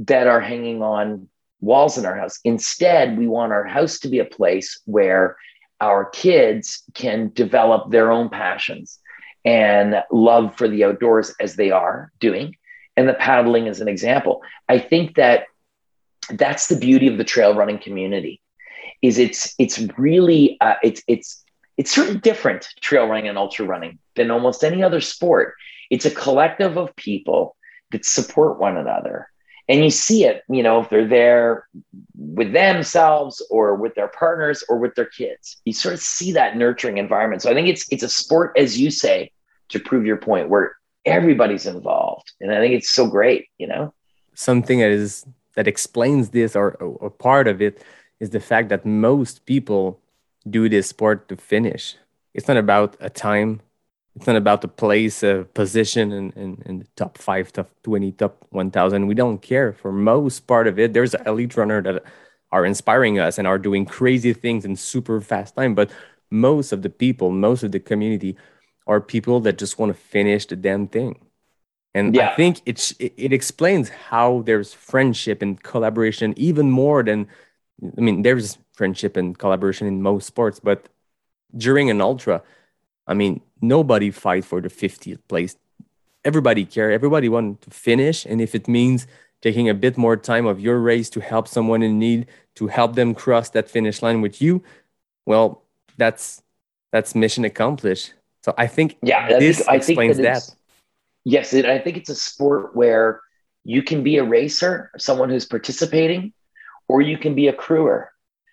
that are hanging on walls in our house. Instead, we want our house to be a place where our kids can develop their own passions and love for the outdoors as they are doing. And the paddling is an example. I think that that's the beauty of the trail running community is it's it's really uh, it's it's it's of different trail running and ultra running than almost any other sport. It's a collective of people that support one another. And you see it you know if they're there with themselves or with their partners or with their kids you sort of see that nurturing environment. So i think it's it's a sport as you say to prove your point where everybody's involved. And i think it's so great you know? Something that is that explains this or, or part of it is the fact that most people do this sport to finish it's not about a time it's not about the place, a position in, in, in, the top five, top 20, top 1000. We don't care for most part of it. There's elite runner that are inspiring us and are doing crazy things in super fast time. But most of the people, most of the community are people that just want to finish the damn thing. And yeah. I think it, it explains how there's friendship and collaboration even more than, I mean, there's friendship and collaboration in most sports, but during an ultra, I mean, nobody fight for the 50th place. Everybody care. Everybody want to finish, and if it means taking a bit more time of your race to help someone in need, to help them cross that finish line with you, well, that's that's mission accomplished. So I think yeah, this I think, explains that, that. Yes, it, I think it's a sport where you can be a racer, someone who's participating, or you can be a crewer.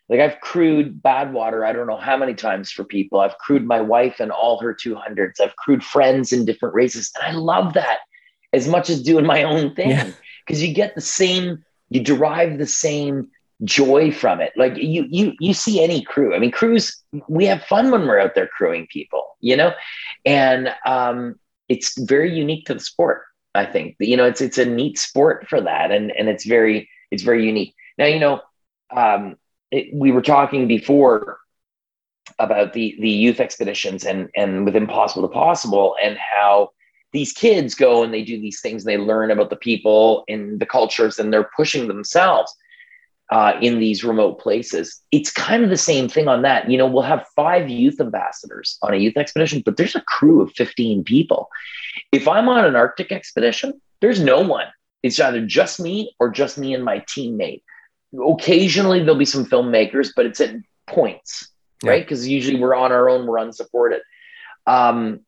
Like I've crewed Badwater, I don't know how many times for people. I've crewed my wife and all her 200s. I've crewed friends in different races. And I love that as much as doing my own thing because yeah. you get the same, you derive the same joy from it. Like you, you, you see any crew. I mean, crews, we have fun when we're out there crewing people, you know, and um, it's very unique to the sport. I think, you know, it's, it's a neat sport for that. And, and it's very, it's very unique. Now, you know, um, it, we were talking before about the the youth expeditions and and with impossible to possible and how these kids go and they do these things and they learn about the people and the cultures and they're pushing themselves uh, in these remote places it's kind of the same thing on that you know we'll have five youth ambassadors on a youth expedition but there's a crew of 15 people if i'm on an arctic expedition there's no one it's either just me or just me and my teammate occasionally there'll be some filmmakers, but it's at points, yeah. right? Because usually we're on our own, we're unsupported. Um,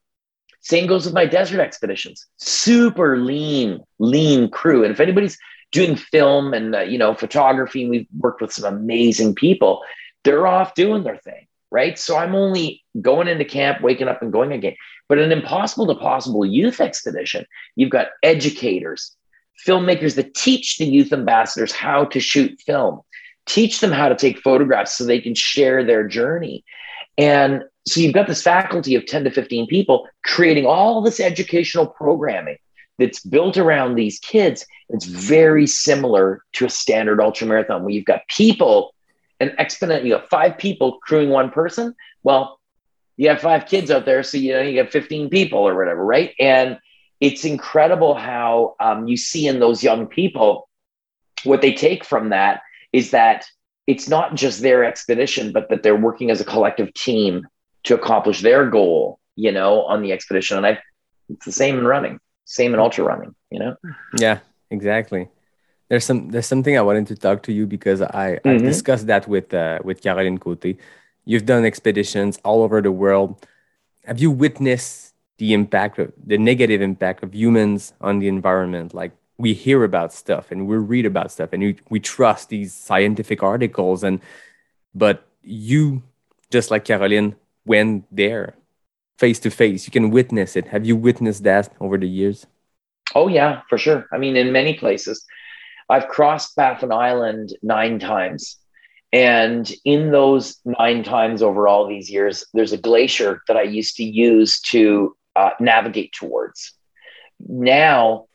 same goes with my desert expeditions. Super lean, lean crew. And if anybody's doing film and uh, you know photography, and we've worked with some amazing people. They're off doing their thing, right? So I'm only going into camp, waking up, and going again. But an impossible to possible youth expedition, you've got educators, filmmakers that teach the youth ambassadors how to shoot film, teach them how to take photographs so they can share their journey. And so you've got this faculty of 10 to 15 people creating all this educational programming that's built around these kids. It's very similar to a standard ultra marathon where you've got people, an exponent, you have five people crewing one person. Well, you have five kids out there, so you know you got 15 people or whatever, right? And it's incredible how um, you see in those young people what they take from that is that it's not just their expedition, but that they're working as a collective team to accomplish their goal, you know, on the expedition. And I, it's the same in running, same in ultra running, you know? Yeah, exactly. There's some, there's something I wanted to talk to you because I, mm-hmm. I discussed that with, uh, with Caroline Cote. You've done expeditions all over the world. Have you witnessed the impact of the negative impact of humans on the environment like we hear about stuff and we read about stuff and we, we trust these scientific articles and but you just like caroline went there face to face you can witness it have you witnessed that over the years Oh yeah, for sure. I mean, in many places, I've crossed Baffin Island nine times. And in those nine times over all these years, there's a glacier that I used to use to uh, navigate towards. Now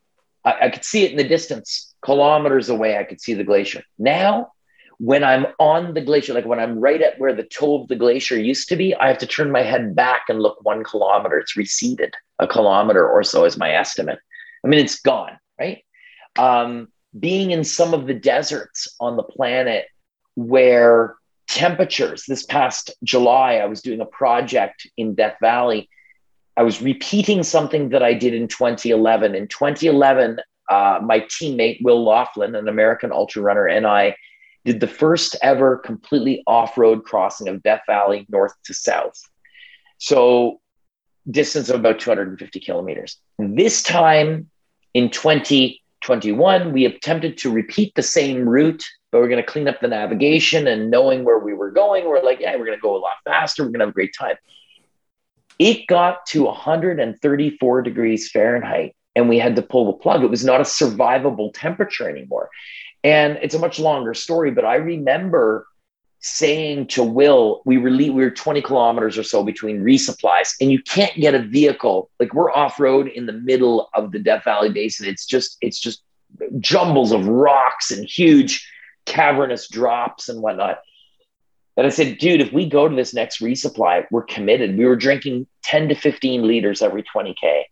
I, I could see it in the distance, kilometers away, I could see the glacier. Now, when I'm on the glacier, like when I'm right at where the toe of the glacier used to be, I have to turn my head back and look one kilometer. It's receded a kilometer or so, is my estimate. I mean, it's gone, right? Um, being in some of the deserts on the planet where temperatures, this past July, I was doing a project in Death Valley. I was repeating something that I did in 2011. In 2011, uh, my teammate, Will Laughlin, an American ultra runner, and I did the first ever completely off road crossing of Death Valley north to south. So, distance of about 250 kilometers. This time in 2021, we attempted to repeat the same route, but we're going to clean up the navigation and knowing where we were going, we're like, yeah, we're going to go a lot faster. We're going to have a great time. It got to 134 degrees Fahrenheit and we had to pull the plug. It was not a survivable temperature anymore. And it's a much longer story, but I remember saying to Will, we were we were 20 kilometers or so between resupplies, and you can't get a vehicle like we're off road in the middle of the Death Valley Basin. It's just it's just jumbles of rocks and huge cavernous drops and whatnot. And I said, dude, if we go to this next resupply, we're committed. We were drinking 10 to 15 liters every 20K.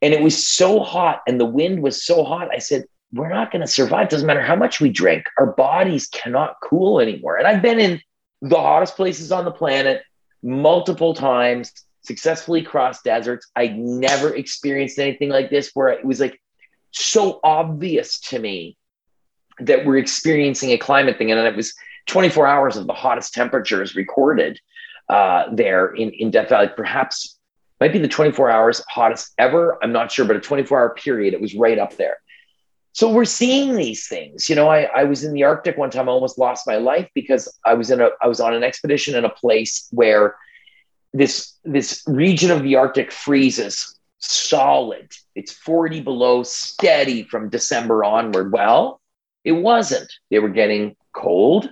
And it was so hot and the wind was so hot. I said, we're not going to survive. Doesn't matter how much we drink, our bodies cannot cool anymore. And I've been in the hottest places on the planet multiple times, successfully crossed deserts. I never experienced anything like this where it was like so obvious to me that we're experiencing a climate thing. And it was 24 hours of the hottest temperatures recorded uh, there in, in Death Valley, perhaps might be the 24 hours hottest ever. I'm not sure, but a 24 hour period, it was right up there so we're seeing these things. You know I, I was in the arctic one time i almost lost my life because i was in a i was on an expedition in a place where this this region of the arctic freezes solid. It's 40 below steady from december onward. Well it wasn't. They were getting cold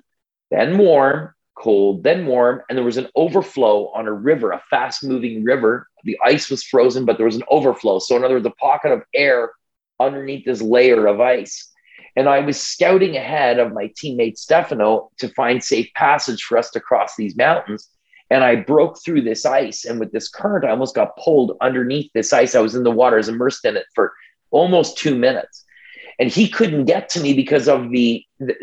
then warm cold then warm and there was an overflow on a river a fast moving river. The ice was frozen but there was an overflow. So in other words a pocket of air underneath this layer of ice. And I was scouting ahead of my teammate Stefano to find safe passage for us to cross these mountains. And I broke through this ice. And with this current, I almost got pulled underneath this ice. I was in the water, I was immersed in it for almost two minutes. And he couldn't get to me because of the, the,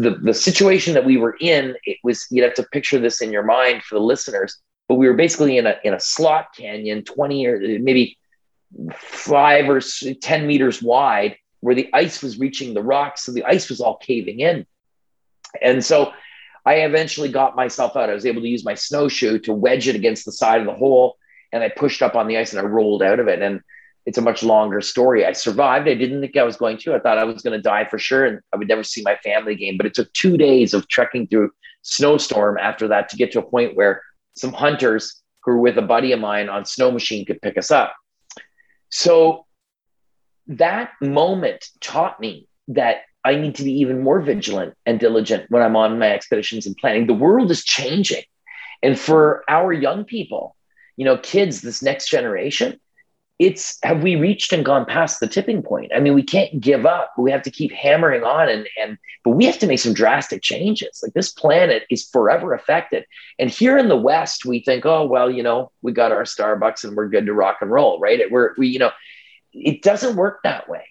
the, the situation that we were in. It was, you'd have to picture this in your mind for the listeners, but we were basically in a, in a slot canyon, 20 or maybe five or 10 meters wide where the ice was reaching the rocks. So the ice was all caving in. And so I eventually got myself out. I was able to use my snowshoe to wedge it against the side of the hole. And I pushed up on the ice and I rolled out of it. And it's a much longer story. I survived. I didn't think I was going to. I thought I was going to die for sure and I would never see my family again. But it took two days of trekking through snowstorm after that to get to a point where some hunters who were with a buddy of mine on snow machine could pick us up. So that moment taught me that I need to be even more vigilant and diligent when I'm on my expeditions and planning. The world is changing. And for our young people, you know, kids, this next generation, it's have we reached and gone past the tipping point? I mean, we can't give up. We have to keep hammering on and and but we have to make some drastic changes. Like this planet is forever affected. And here in the West, we think, oh well, you know, we got our Starbucks and we're good to rock and roll, right? We're we, you know, it doesn't work that way,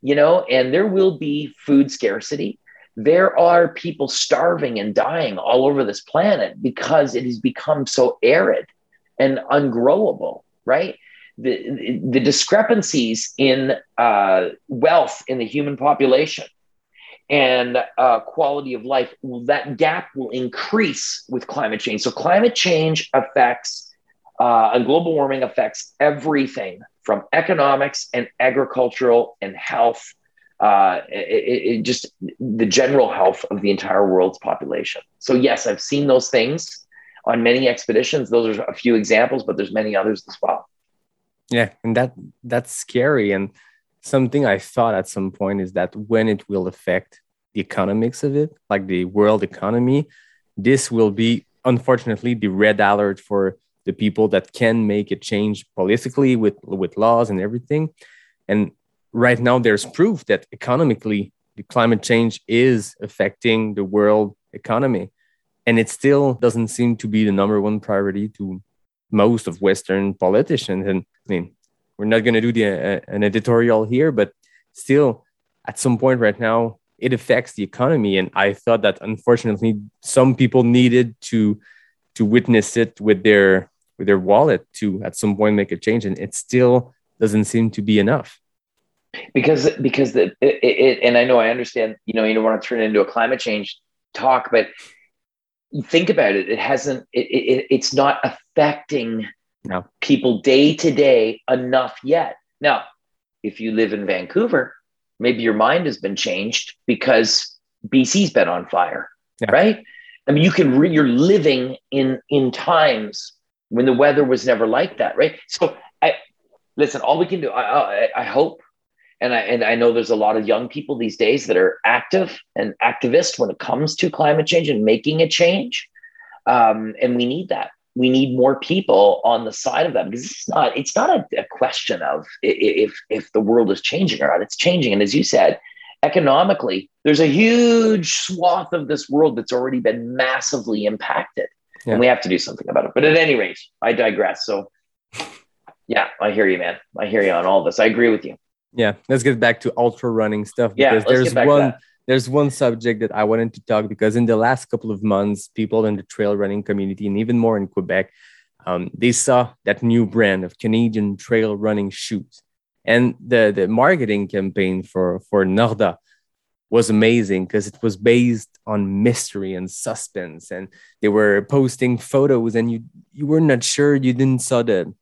you know, and there will be food scarcity. There are people starving and dying all over this planet because it has become so arid and ungrowable, right? The, discrepancies in uh, wealth in the human population and uh, quality of life, that gap will increase with climate change. So, climate change affects uh, and global warming affects everything from economics and agricultural and health, uh, it, it just the general health of the entire world's population. So, yes, I've seen those things on many expeditions. Those are a few examples, but there's many others as well yeah and that that's scary and something I thought at some point is that when it will affect the economics of it, like the world economy, this will be unfortunately the red alert for the people that can make a change politically with with laws and everything. And right now, there's proof that economically, the climate change is affecting the world economy, and it still doesn't seem to be the number one priority to most of Western politicians. And I mean, we're not going to do the, uh, an editorial here, but still, at some point right now, it affects the economy. And I thought that unfortunately, some people needed to to witness it with their with their wallet to at some point make a change, and it still doesn't seem to be enough. Because because the it, it and I know I understand. You know, you don't want to turn it into a climate change talk, but think about it. It hasn't. It, it it's not affecting no. people day to day enough yet. Now, if you live in Vancouver, maybe your mind has been changed because BC's been on fire, yeah. right? I mean, you can re- you're living in in times when the weather was never like that, right? So, I listen. All we can do, I, I, I hope, and I and I know there's a lot of young people these days that are active and activist when it comes to climate change and making a change, um, and we need that we need more people on the side of that because it's not it's not a, a, question of if if the world is changing or not. It's changing. And as you said economically there's a huge swath of this world that's already been massively impacted. Yeah. and we have to do something about it. But at any rate i digress. So yeah i hear you man. I hear you on all this. I agree with you. Yeah let's get back to ultra running stuff because yeah, there's one there's one subject that I wanted to talk because in the last couple of months, people in the trail running community and even more in Quebec, um, they saw that new brand of Canadian trail running shoes. And the, the marketing campaign for, for Norda was amazing because it was based on mystery and suspense. And they were posting photos and you, you were not sure, you didn't saw the,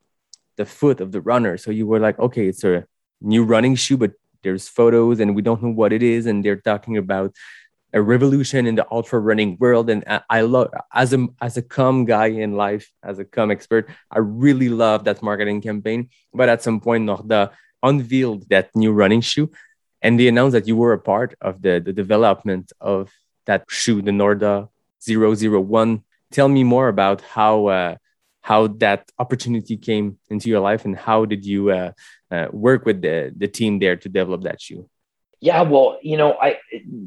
the foot of the runner. So you were like, okay, it's a new running shoe, but there's photos and we don't know what it is and they're talking about a revolution in the ultra running world. And i love as a as a com guy in life as a com expert i really love that marketing campaign. But at some point norda unveiled that new running shoe and they announced that you were a part of the, the development of that shoe the norda 001 tell me more about how uh, how that opportunity came into your life and how did you uh, uh, work with the, the team there to develop that shoe? Yeah, well, you know, I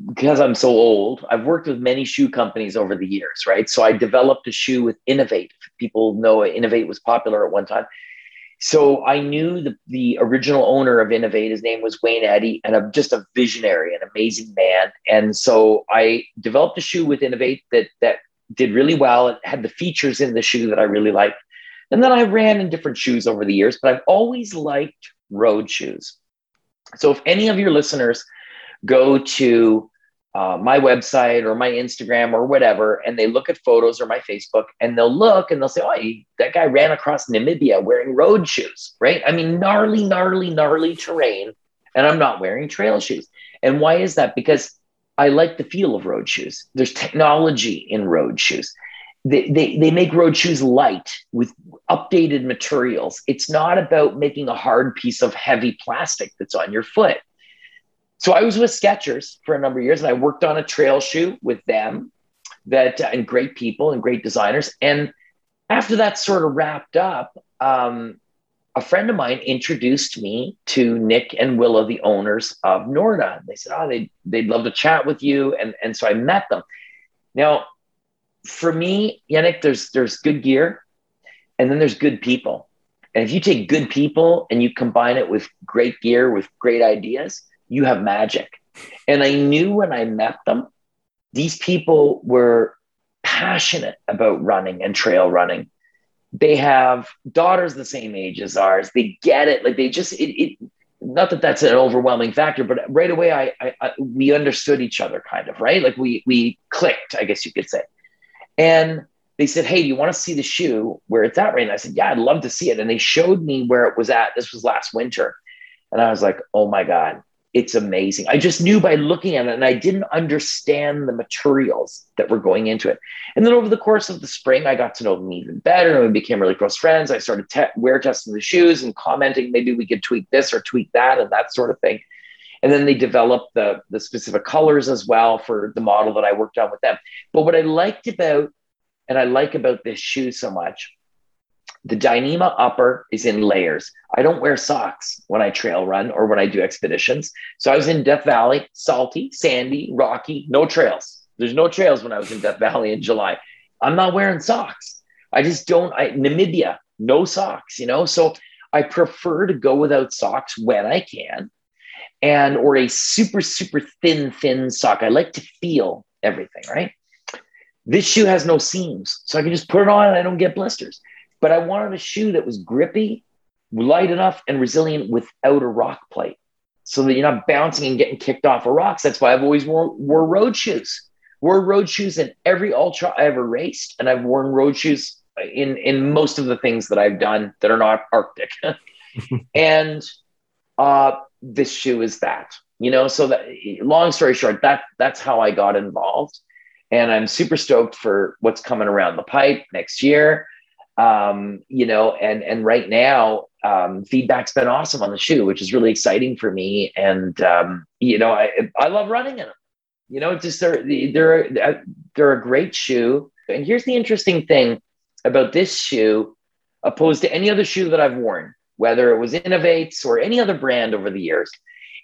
because I'm so old, I've worked with many shoe companies over the years, right? So I developed a shoe with Inov-8. People know Inov-8 was popular at one time. So I knew the, the original owner of Inov-8. His name was Wayne Edy, and I'm just a visionary, an amazing man. And so I developed a shoe with Inov-8 that that did really well. It had the features in the shoe that I really liked. And then I ran in different shoes over the years, but I've always liked road shoes. So if any of your listeners go to uh, my website or my Instagram or whatever, and they look at photos or my Facebook, and they'll look and they'll say, "Oh, that guy ran across Namibia wearing road shoes, right? I mean, gnarly, gnarly, gnarly terrain, and I'm not wearing trail shoes. And why is that? Because I like the feel of road shoes. There's technology in road shoes they, they, they make road shoes light with updated materials. It's not about making a hard piece of heavy plastic that's on your foot. So I was with Skechers for a number of years and I worked on a trail shoe with them that uh, and great people and great designers. And after that sort of wrapped up, um, a friend of mine introduced me to Nick and Willa, the owners of Norda. They said, "Oh, they'd, they'd love to chat with you," and and so I met them. Now, for me, Yannick, there's there's good gear, and then there's good people. And if you take good people and you combine it with great gear, with great ideas, you have magic. And I knew when I met them, these people were passionate about running and trail running. They have daughters the same age as ours. They get it. Like they just it. it not that that's an overwhelming factor, but right away, I, I, I we understood each other, kind of, right? Like we we clicked, I guess you could say. And they said, Hey, do you want to see the shoe where it's at right now? I said, Yeah, I'd love to see it. And they showed me where it was at. This was last winter. And I was like, Oh my God, it's amazing. I just knew by looking at it and I didn't understand the materials that were going into it. And then over the course of the spring, I got to know them even better and we became really close friends. I started te- wear testing the shoes and commenting, maybe we could tweak this or tweak that and that sort of thing. And then they developed the, the specific colors as well for the model that I worked on with them. But what I liked about, and I like about this shoe so much, the Dyneema upper is in layers. I don't wear socks when I trail run or when I do expeditions. So I was in Death Valley, salty, sandy, rocky, no trails. There's no trails when I was in Death Valley in July. I'm not wearing socks. I just don't. I, Namibia, no socks, you know? So I prefer to go without socks when I can and or a super, super thin, thin sock. I like to feel everything, right? This shoe has no seams. So I can just put it on and I don't get blisters but I wanted a shoe that was grippy, light enough, and resilient without a rock plate so that you're not bouncing and getting kicked off of rocks. That's why I've always wore, wore road shoes. Wore road shoes in every ultra I ever raced, and I've worn road shoes in in most of the things that I've done that are not Arctic. <laughs> and uh, this shoe is that, you know. So that long story short, that that's how I got involved, and I'm super stoked for what's coming around the pipe next year um, you know, and and right now, um, feedback's been awesome on the shoe, which is really exciting for me. And um, you know, I I love running in them. You know, just they're they're they're a great shoe. And here's the interesting thing about this shoe, opposed to any other shoe that I've worn, whether it was Inov-8s or any other brand over the years,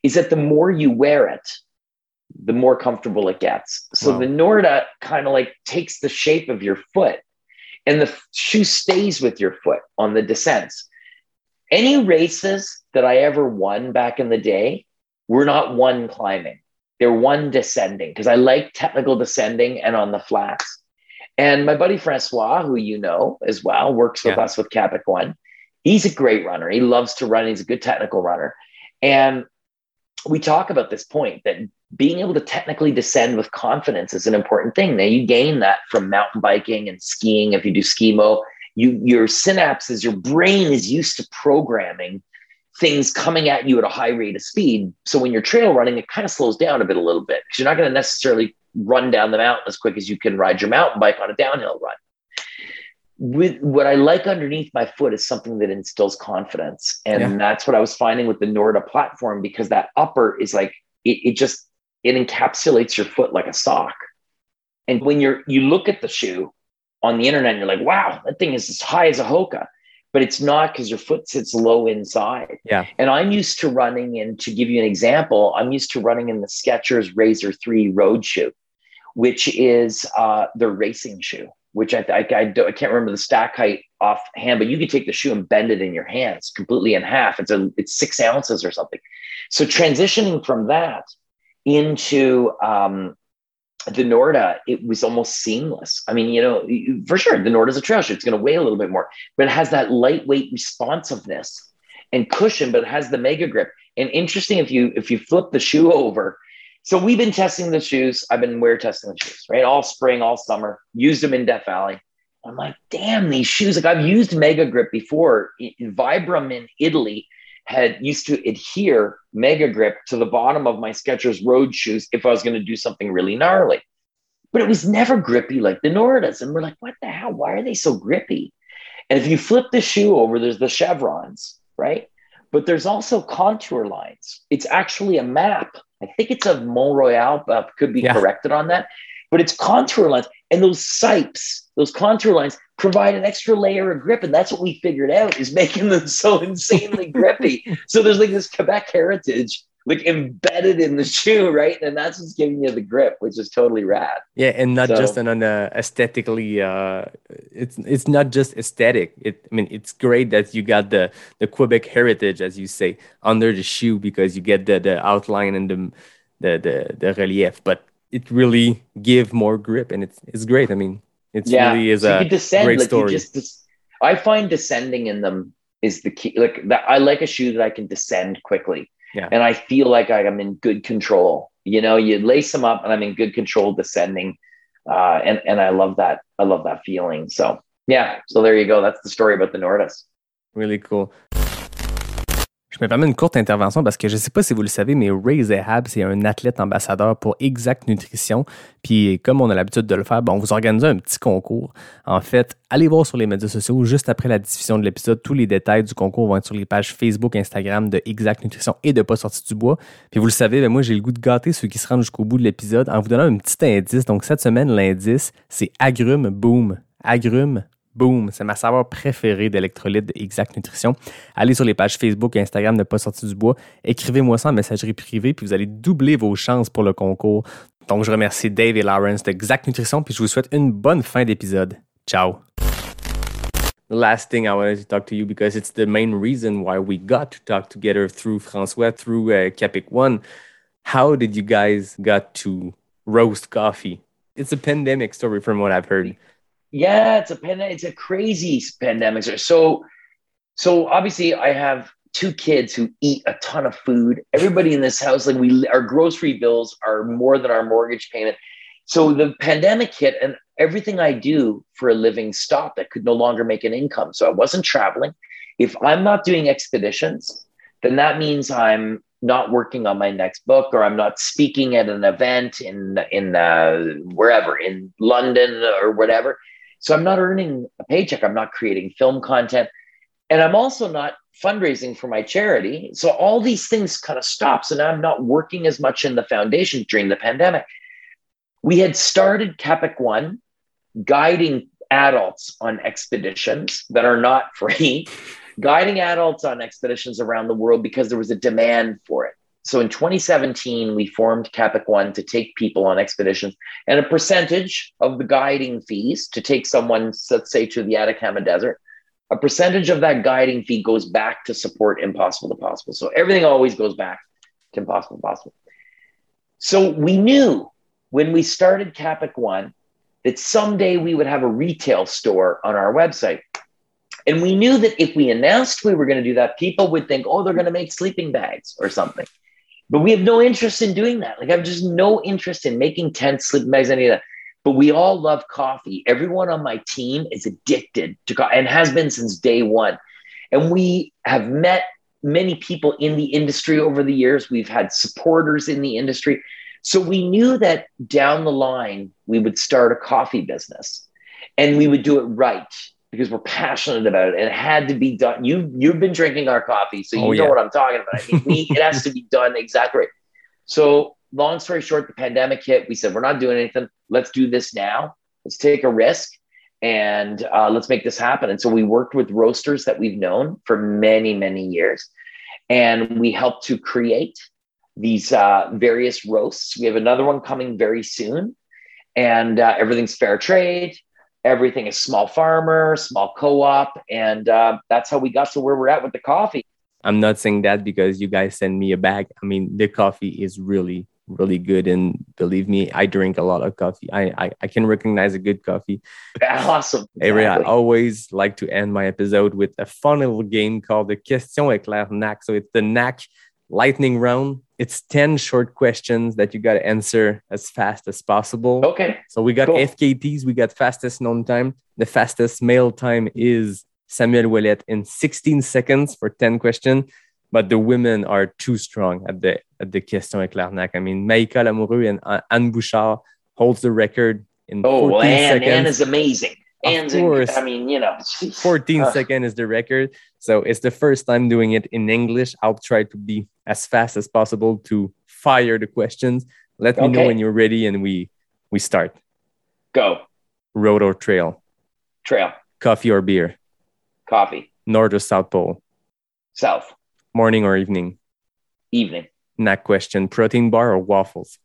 is that the more you wear it, the more comfortable it gets. So wow. the Norda kind of like takes the shape of your foot and the shoe stays with your foot on the descents. Any races that I ever won back in the day were not won climbing, they're won descending because I like technical descending and on the flats. And my buddy Francois, who you know as well, works with yeah. us with Capic One. He's a great runner. He loves to run. He's a good technical runner. And we talk about this point that being able to technically descend with confidence is an important thing. Now you gain that from mountain biking and skiing. If you do skimo, you your synapses, your brain is used to programming things coming at you at a high rate of speed. So when you're trail running, it kind of slows down a bit, a little bit, because you're not going to necessarily run down the mountain as quick as you can ride your mountain bike on a downhill run with what I like underneath my foot is something that instills confidence. And yeah. that's what I was finding with the Norda platform because that upper is like it, it just it encapsulates your foot like a sock. And when you're you look at the shoe on the internet, and you're like, wow, that thing is as high as a Hoka. But it's not because your foot sits low inside. Yeah. And I'm used to running in, to give you an example, I'm used to running in the Skechers Razor 3 road shoe, which is uh, the racing shoe which I, I, I, I, can't remember the stack height offhand, but you could take the shoe and bend it in your hands completely in half. It's a, it's six ounces or something. So transitioning from that into um, the Norda, it was almost seamless. I mean, you know, for sure, the Norda is a trail shoe. It's going to weigh a little bit more, but it has that lightweight responsiveness and cushion, but it has the mega grip. And interesting, if you if you flip the shoe over, so we've been testing the shoes. I've been wear testing the shoes, right? All spring, all summer. Used them in Death Valley. I'm like, damn, these shoes. Like I've used Mega Grip before. In Vibram in Italy had used to adhere Mega Grip to the bottom of my Skechers road shoes if I was going to do something really gnarly. But it was never grippy like the Nordas. And we're like, what the hell? Why are they so grippy? And if you flip the shoe over, there's the chevrons, right? But there's also contour lines. It's actually a map I think it's of Mont Royal, but could be yeah. corrected on that. But it's contour lines, and those sipes, those contour lines, provide an extra layer of grip, and that's what we figured out is making them <laughs> so insanely <laughs> grippy. So there's like this Quebec heritage like embedded in the shoe, right? And that's what's giving you the grip, which is totally rad. Yeah, and not so, just an, an uh, aesthetically. Uh, it's it's not just aesthetic. It I mean it's great that you got the the Quebec heritage, as you say, under the shoe because you get the the outline and the the the, the relief, but it really give more grip, and it's it's great. I mean, it yeah. really is so a descend, great like story. Just, I find descending in them is the key. Like that, I like a shoe that I can descend quickly yeah. And I feel like I'm in good control. You know, you lace them up and I'm in good control descending. Uh, and, and I love that. I love that feeling. So yeah. So there you go. That's the story about the Nordas. Really cool. Je me permets une courte intervention parce que je ne sais pas si vous le savez, mais Ray Zahab, c'est un athlète ambassadeur pour Exact Nutrition. Puis comme on a l'habitude de le faire, on vous organise un petit concours. En fait, allez voir sur les médias sociaux juste après la diffusion de l'épisode. Tous les détails du concours vont être sur les pages Facebook, Instagram de Exact Nutrition et de Pas sorti du bois. Puis vous le savez, ben, moi j'ai le goût de gâter ceux qui se rendent jusqu'au bout de l'épisode en vous donnant un petit indice. Donc cette semaine, l'indice, c'est agrumes boom. Agrumes Boom, c'est ma saveur préférée d'électrolyte Exact Nutrition. Allez sur les pages Facebook et Instagram de Pas Sorti du Bois, écrivez-moi ça en messagerie privée, puis vous allez doubler vos chances pour le concours. Donc, je remercie Dave et Lawrence d'Exact Nutrition, puis je vous souhaite une bonne fin d'épisode. Ciao! Last thing I wanted to talk to you because it's the main reason why we got to talk together through François, through uh, Capic One. How did you guys got to roast coffee? It's a pandemic story from what I've heard. Yeah, it's a pandemic. It's a crazy pandemic. So, so obviously, I have two kids who eat a ton of food. Everybody in this house, like we, our grocery bills are more than our mortgage payment. So the pandemic hit, and everything I do for a living stopped. I could no longer make an income. So I wasn't traveling. If I'm not doing expeditions, then that means I'm not working on my next book or I'm not speaking at an event in in uh, wherever in London or whatever. So I'm not earning a paycheck. I'm not creating film content. And I'm also not fundraising for my charity. So all these things kind of stop. So now I'm not working as much in the foundation during the pandemic. We had started Capic One guiding adults on expeditions that are not free, <laughs> guiding adults on expeditions around the world because there was a demand for it. So in 2017, we formed Capic One to take people on expeditions and a percentage of the guiding fees to take someone, let's say, to the Atacama Desert. A percentage of that guiding fee goes back to support Impossible to Possible. So everything always goes back to Impossible to Possible. So we knew when we started Capic One that someday we would have a retail store on our website. And we knew that if we announced we were going to do that, people would think, oh, they're going to make sleeping bags or something. But we have no interest in doing that. Like I have just no interest in making tents, sleeping bags, any of that. But we all love coffee. Everyone on my team is addicted to coffee and has been since day one. And we have met many people in the industry over the years. We've had supporters in the industry. So we knew that down the line, we would start a coffee business and we would do it right because we're passionate about it. And it had to be done. You you've been drinking our coffee, so you Oh, know yeah. what I'm talking about. I mean, we, it has to be done exactly right. So long story short, the pandemic hit. We said we're not doing anything. Let's do this now. Let's take a risk and uh, let's make this happen. And so we worked with roasters that we've known for many many years, and we helped to create these uh, various roasts. We have another one coming very soon, and uh, everything's fair trade everything is small farmer, small co-op, and uh, that's how we got to where we're at with the coffee. I'm not saying that because you guys send me a bag. I mean, the coffee is really, really good. And believe me, I drink a lot of coffee. I I, I can recognize a good coffee. <laughs> Awesome. Avery, I always like to end my episode with a fun little game called the Question Éclair Naak. So it's the Naak lightning round. It's 10 short questions that you got to answer as fast as possible. Okay. So we got Cool. FKTs, we got fastest known time. The fastest male time is Samuel Ouellet in 16 seconds for 10 questions. But the women are too strong at the at the Question Éclair Naak. I mean, Maïka Lamoureux and uh, Anne Bouchard holds the record in Oh, 14 well, Anne, seconds. Anne is amazing. Course. I mean, you know, <laughs> 14 Uh, second is the record. So it's the first time doing it in English. I'll try to be as fast as possible to fire the questions. Let me know when you're ready and we we start. Go. Road or trail, Trail. coffee or beer, Coffee. North or South Pole, South. morning or evening. Evening. Next question, protein bar or waffles,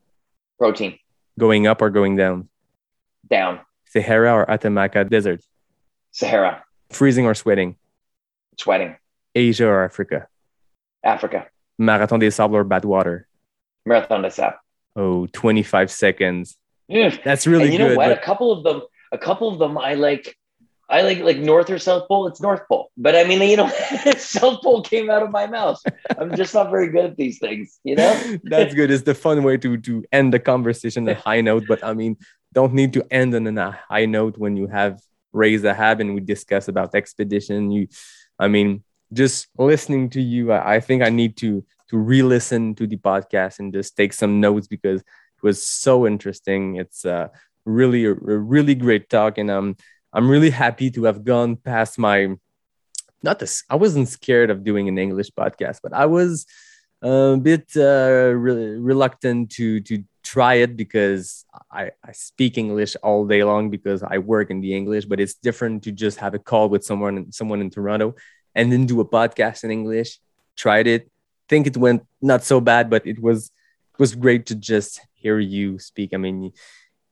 Protein. going up or going down, Down. Sahara or Atacama Desert, Sahara. freezing or sweating, Sweating. Asia or Africa, Africa. Marathon des Sables or Badwater. Marathon de Sap. Oh, 25 seconds. Mm. That's really and you know good. what? but- A couple of them, a couple of them, I like. I like like North or South Pole. It's North Pole, but I mean, you know, <laughs> South Pole came out of my mouth. I'm just not very good at these things, you know. <laughs> That's good. It's the fun way to to end the conversation at a high note. But I mean, don't need to end on a high note when you have Ray Zahab and we discuss about expedition. You, I mean, just listening to you, I, I think I need to to re-listen to the podcast and just take some notes because it was so interesting. It's uh, really a, a really great talk, and um, I'm really happy to have gone past my not this. I wasn't scared of doing an English podcast, but I was a bit uh, re- reluctant to to try it because I, I speak English all day long because I work in the English, but it's different to just have a call with someone someone in Toronto and then do a podcast in English. Tried it, think it went not so bad, but it was it was great to just hear you speak. I mean,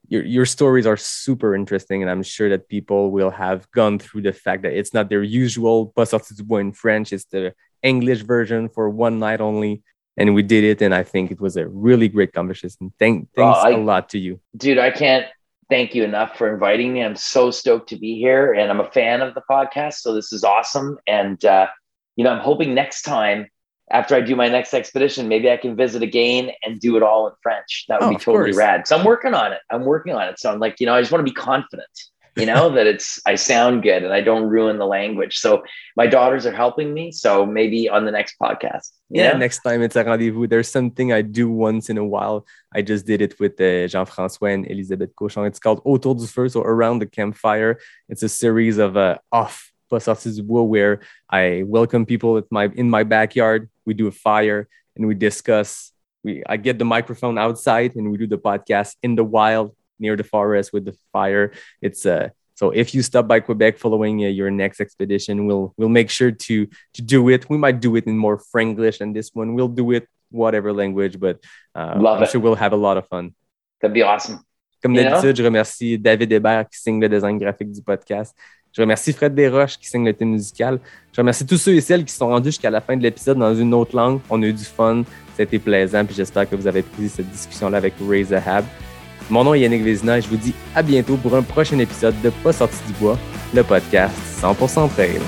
your your stories are super interesting, and I'm sure that people will have gone through the fact that it's not their usual pas sorti du bois in French. It's the English version for one night only and we did it and i think it was a really great conversation. Thank, thanks I, a lot to you. Dude i can't thank you enough for inviting me. I'm so stoked to be here and i'm a fan of the podcast so this is awesome. And uh, you know i'm hoping next time after i do my next expedition maybe i can visit again and do it all in french. That would oh, be totally rad. So i'm working on it. I'm working on it. So i'm like you know i just want to be confident you know that it's i sound good and i don't ruin the language. So my daughters are helping me. So maybe on the next podcast yeah know? next time it's a rendezvous. There's something i do once in a while. I just did it with uh, jean-françois and elisabeth cochon. It's called autour du feu so around the campfire. It's a series of uh, off du bois where i welcome people at my in my backyard. We do a fire and we discuss. We i get the microphone outside and we do the podcast in the wild near the forest with the fire. It's uh, so if you stop by Quebec following uh, your next expedition, we'll we'll make sure to to do it. We might do it in more Franglish than this one. We'll do it whatever language, but uh, Love I'm it. sure we'll have a lot of fun. That'd be awesome. Comme d'habitude, je remercie David Hébert qui signe le design graphique du podcast. Je remercie Fred Desroches qui signe le thème musical. Je remercie tous ceux et celles qui sont rendus jusqu'à la fin de l'épisode dans une autre langue. On a eu du fun, c'était plaisant, puis j'espère que vous avez pris cette discussion-là avec Ray Zahab. Mon nom est Yannick Vézina et je vous dis à bientôt pour un prochain épisode de Pas sorti du bois, le podcast 100% trail.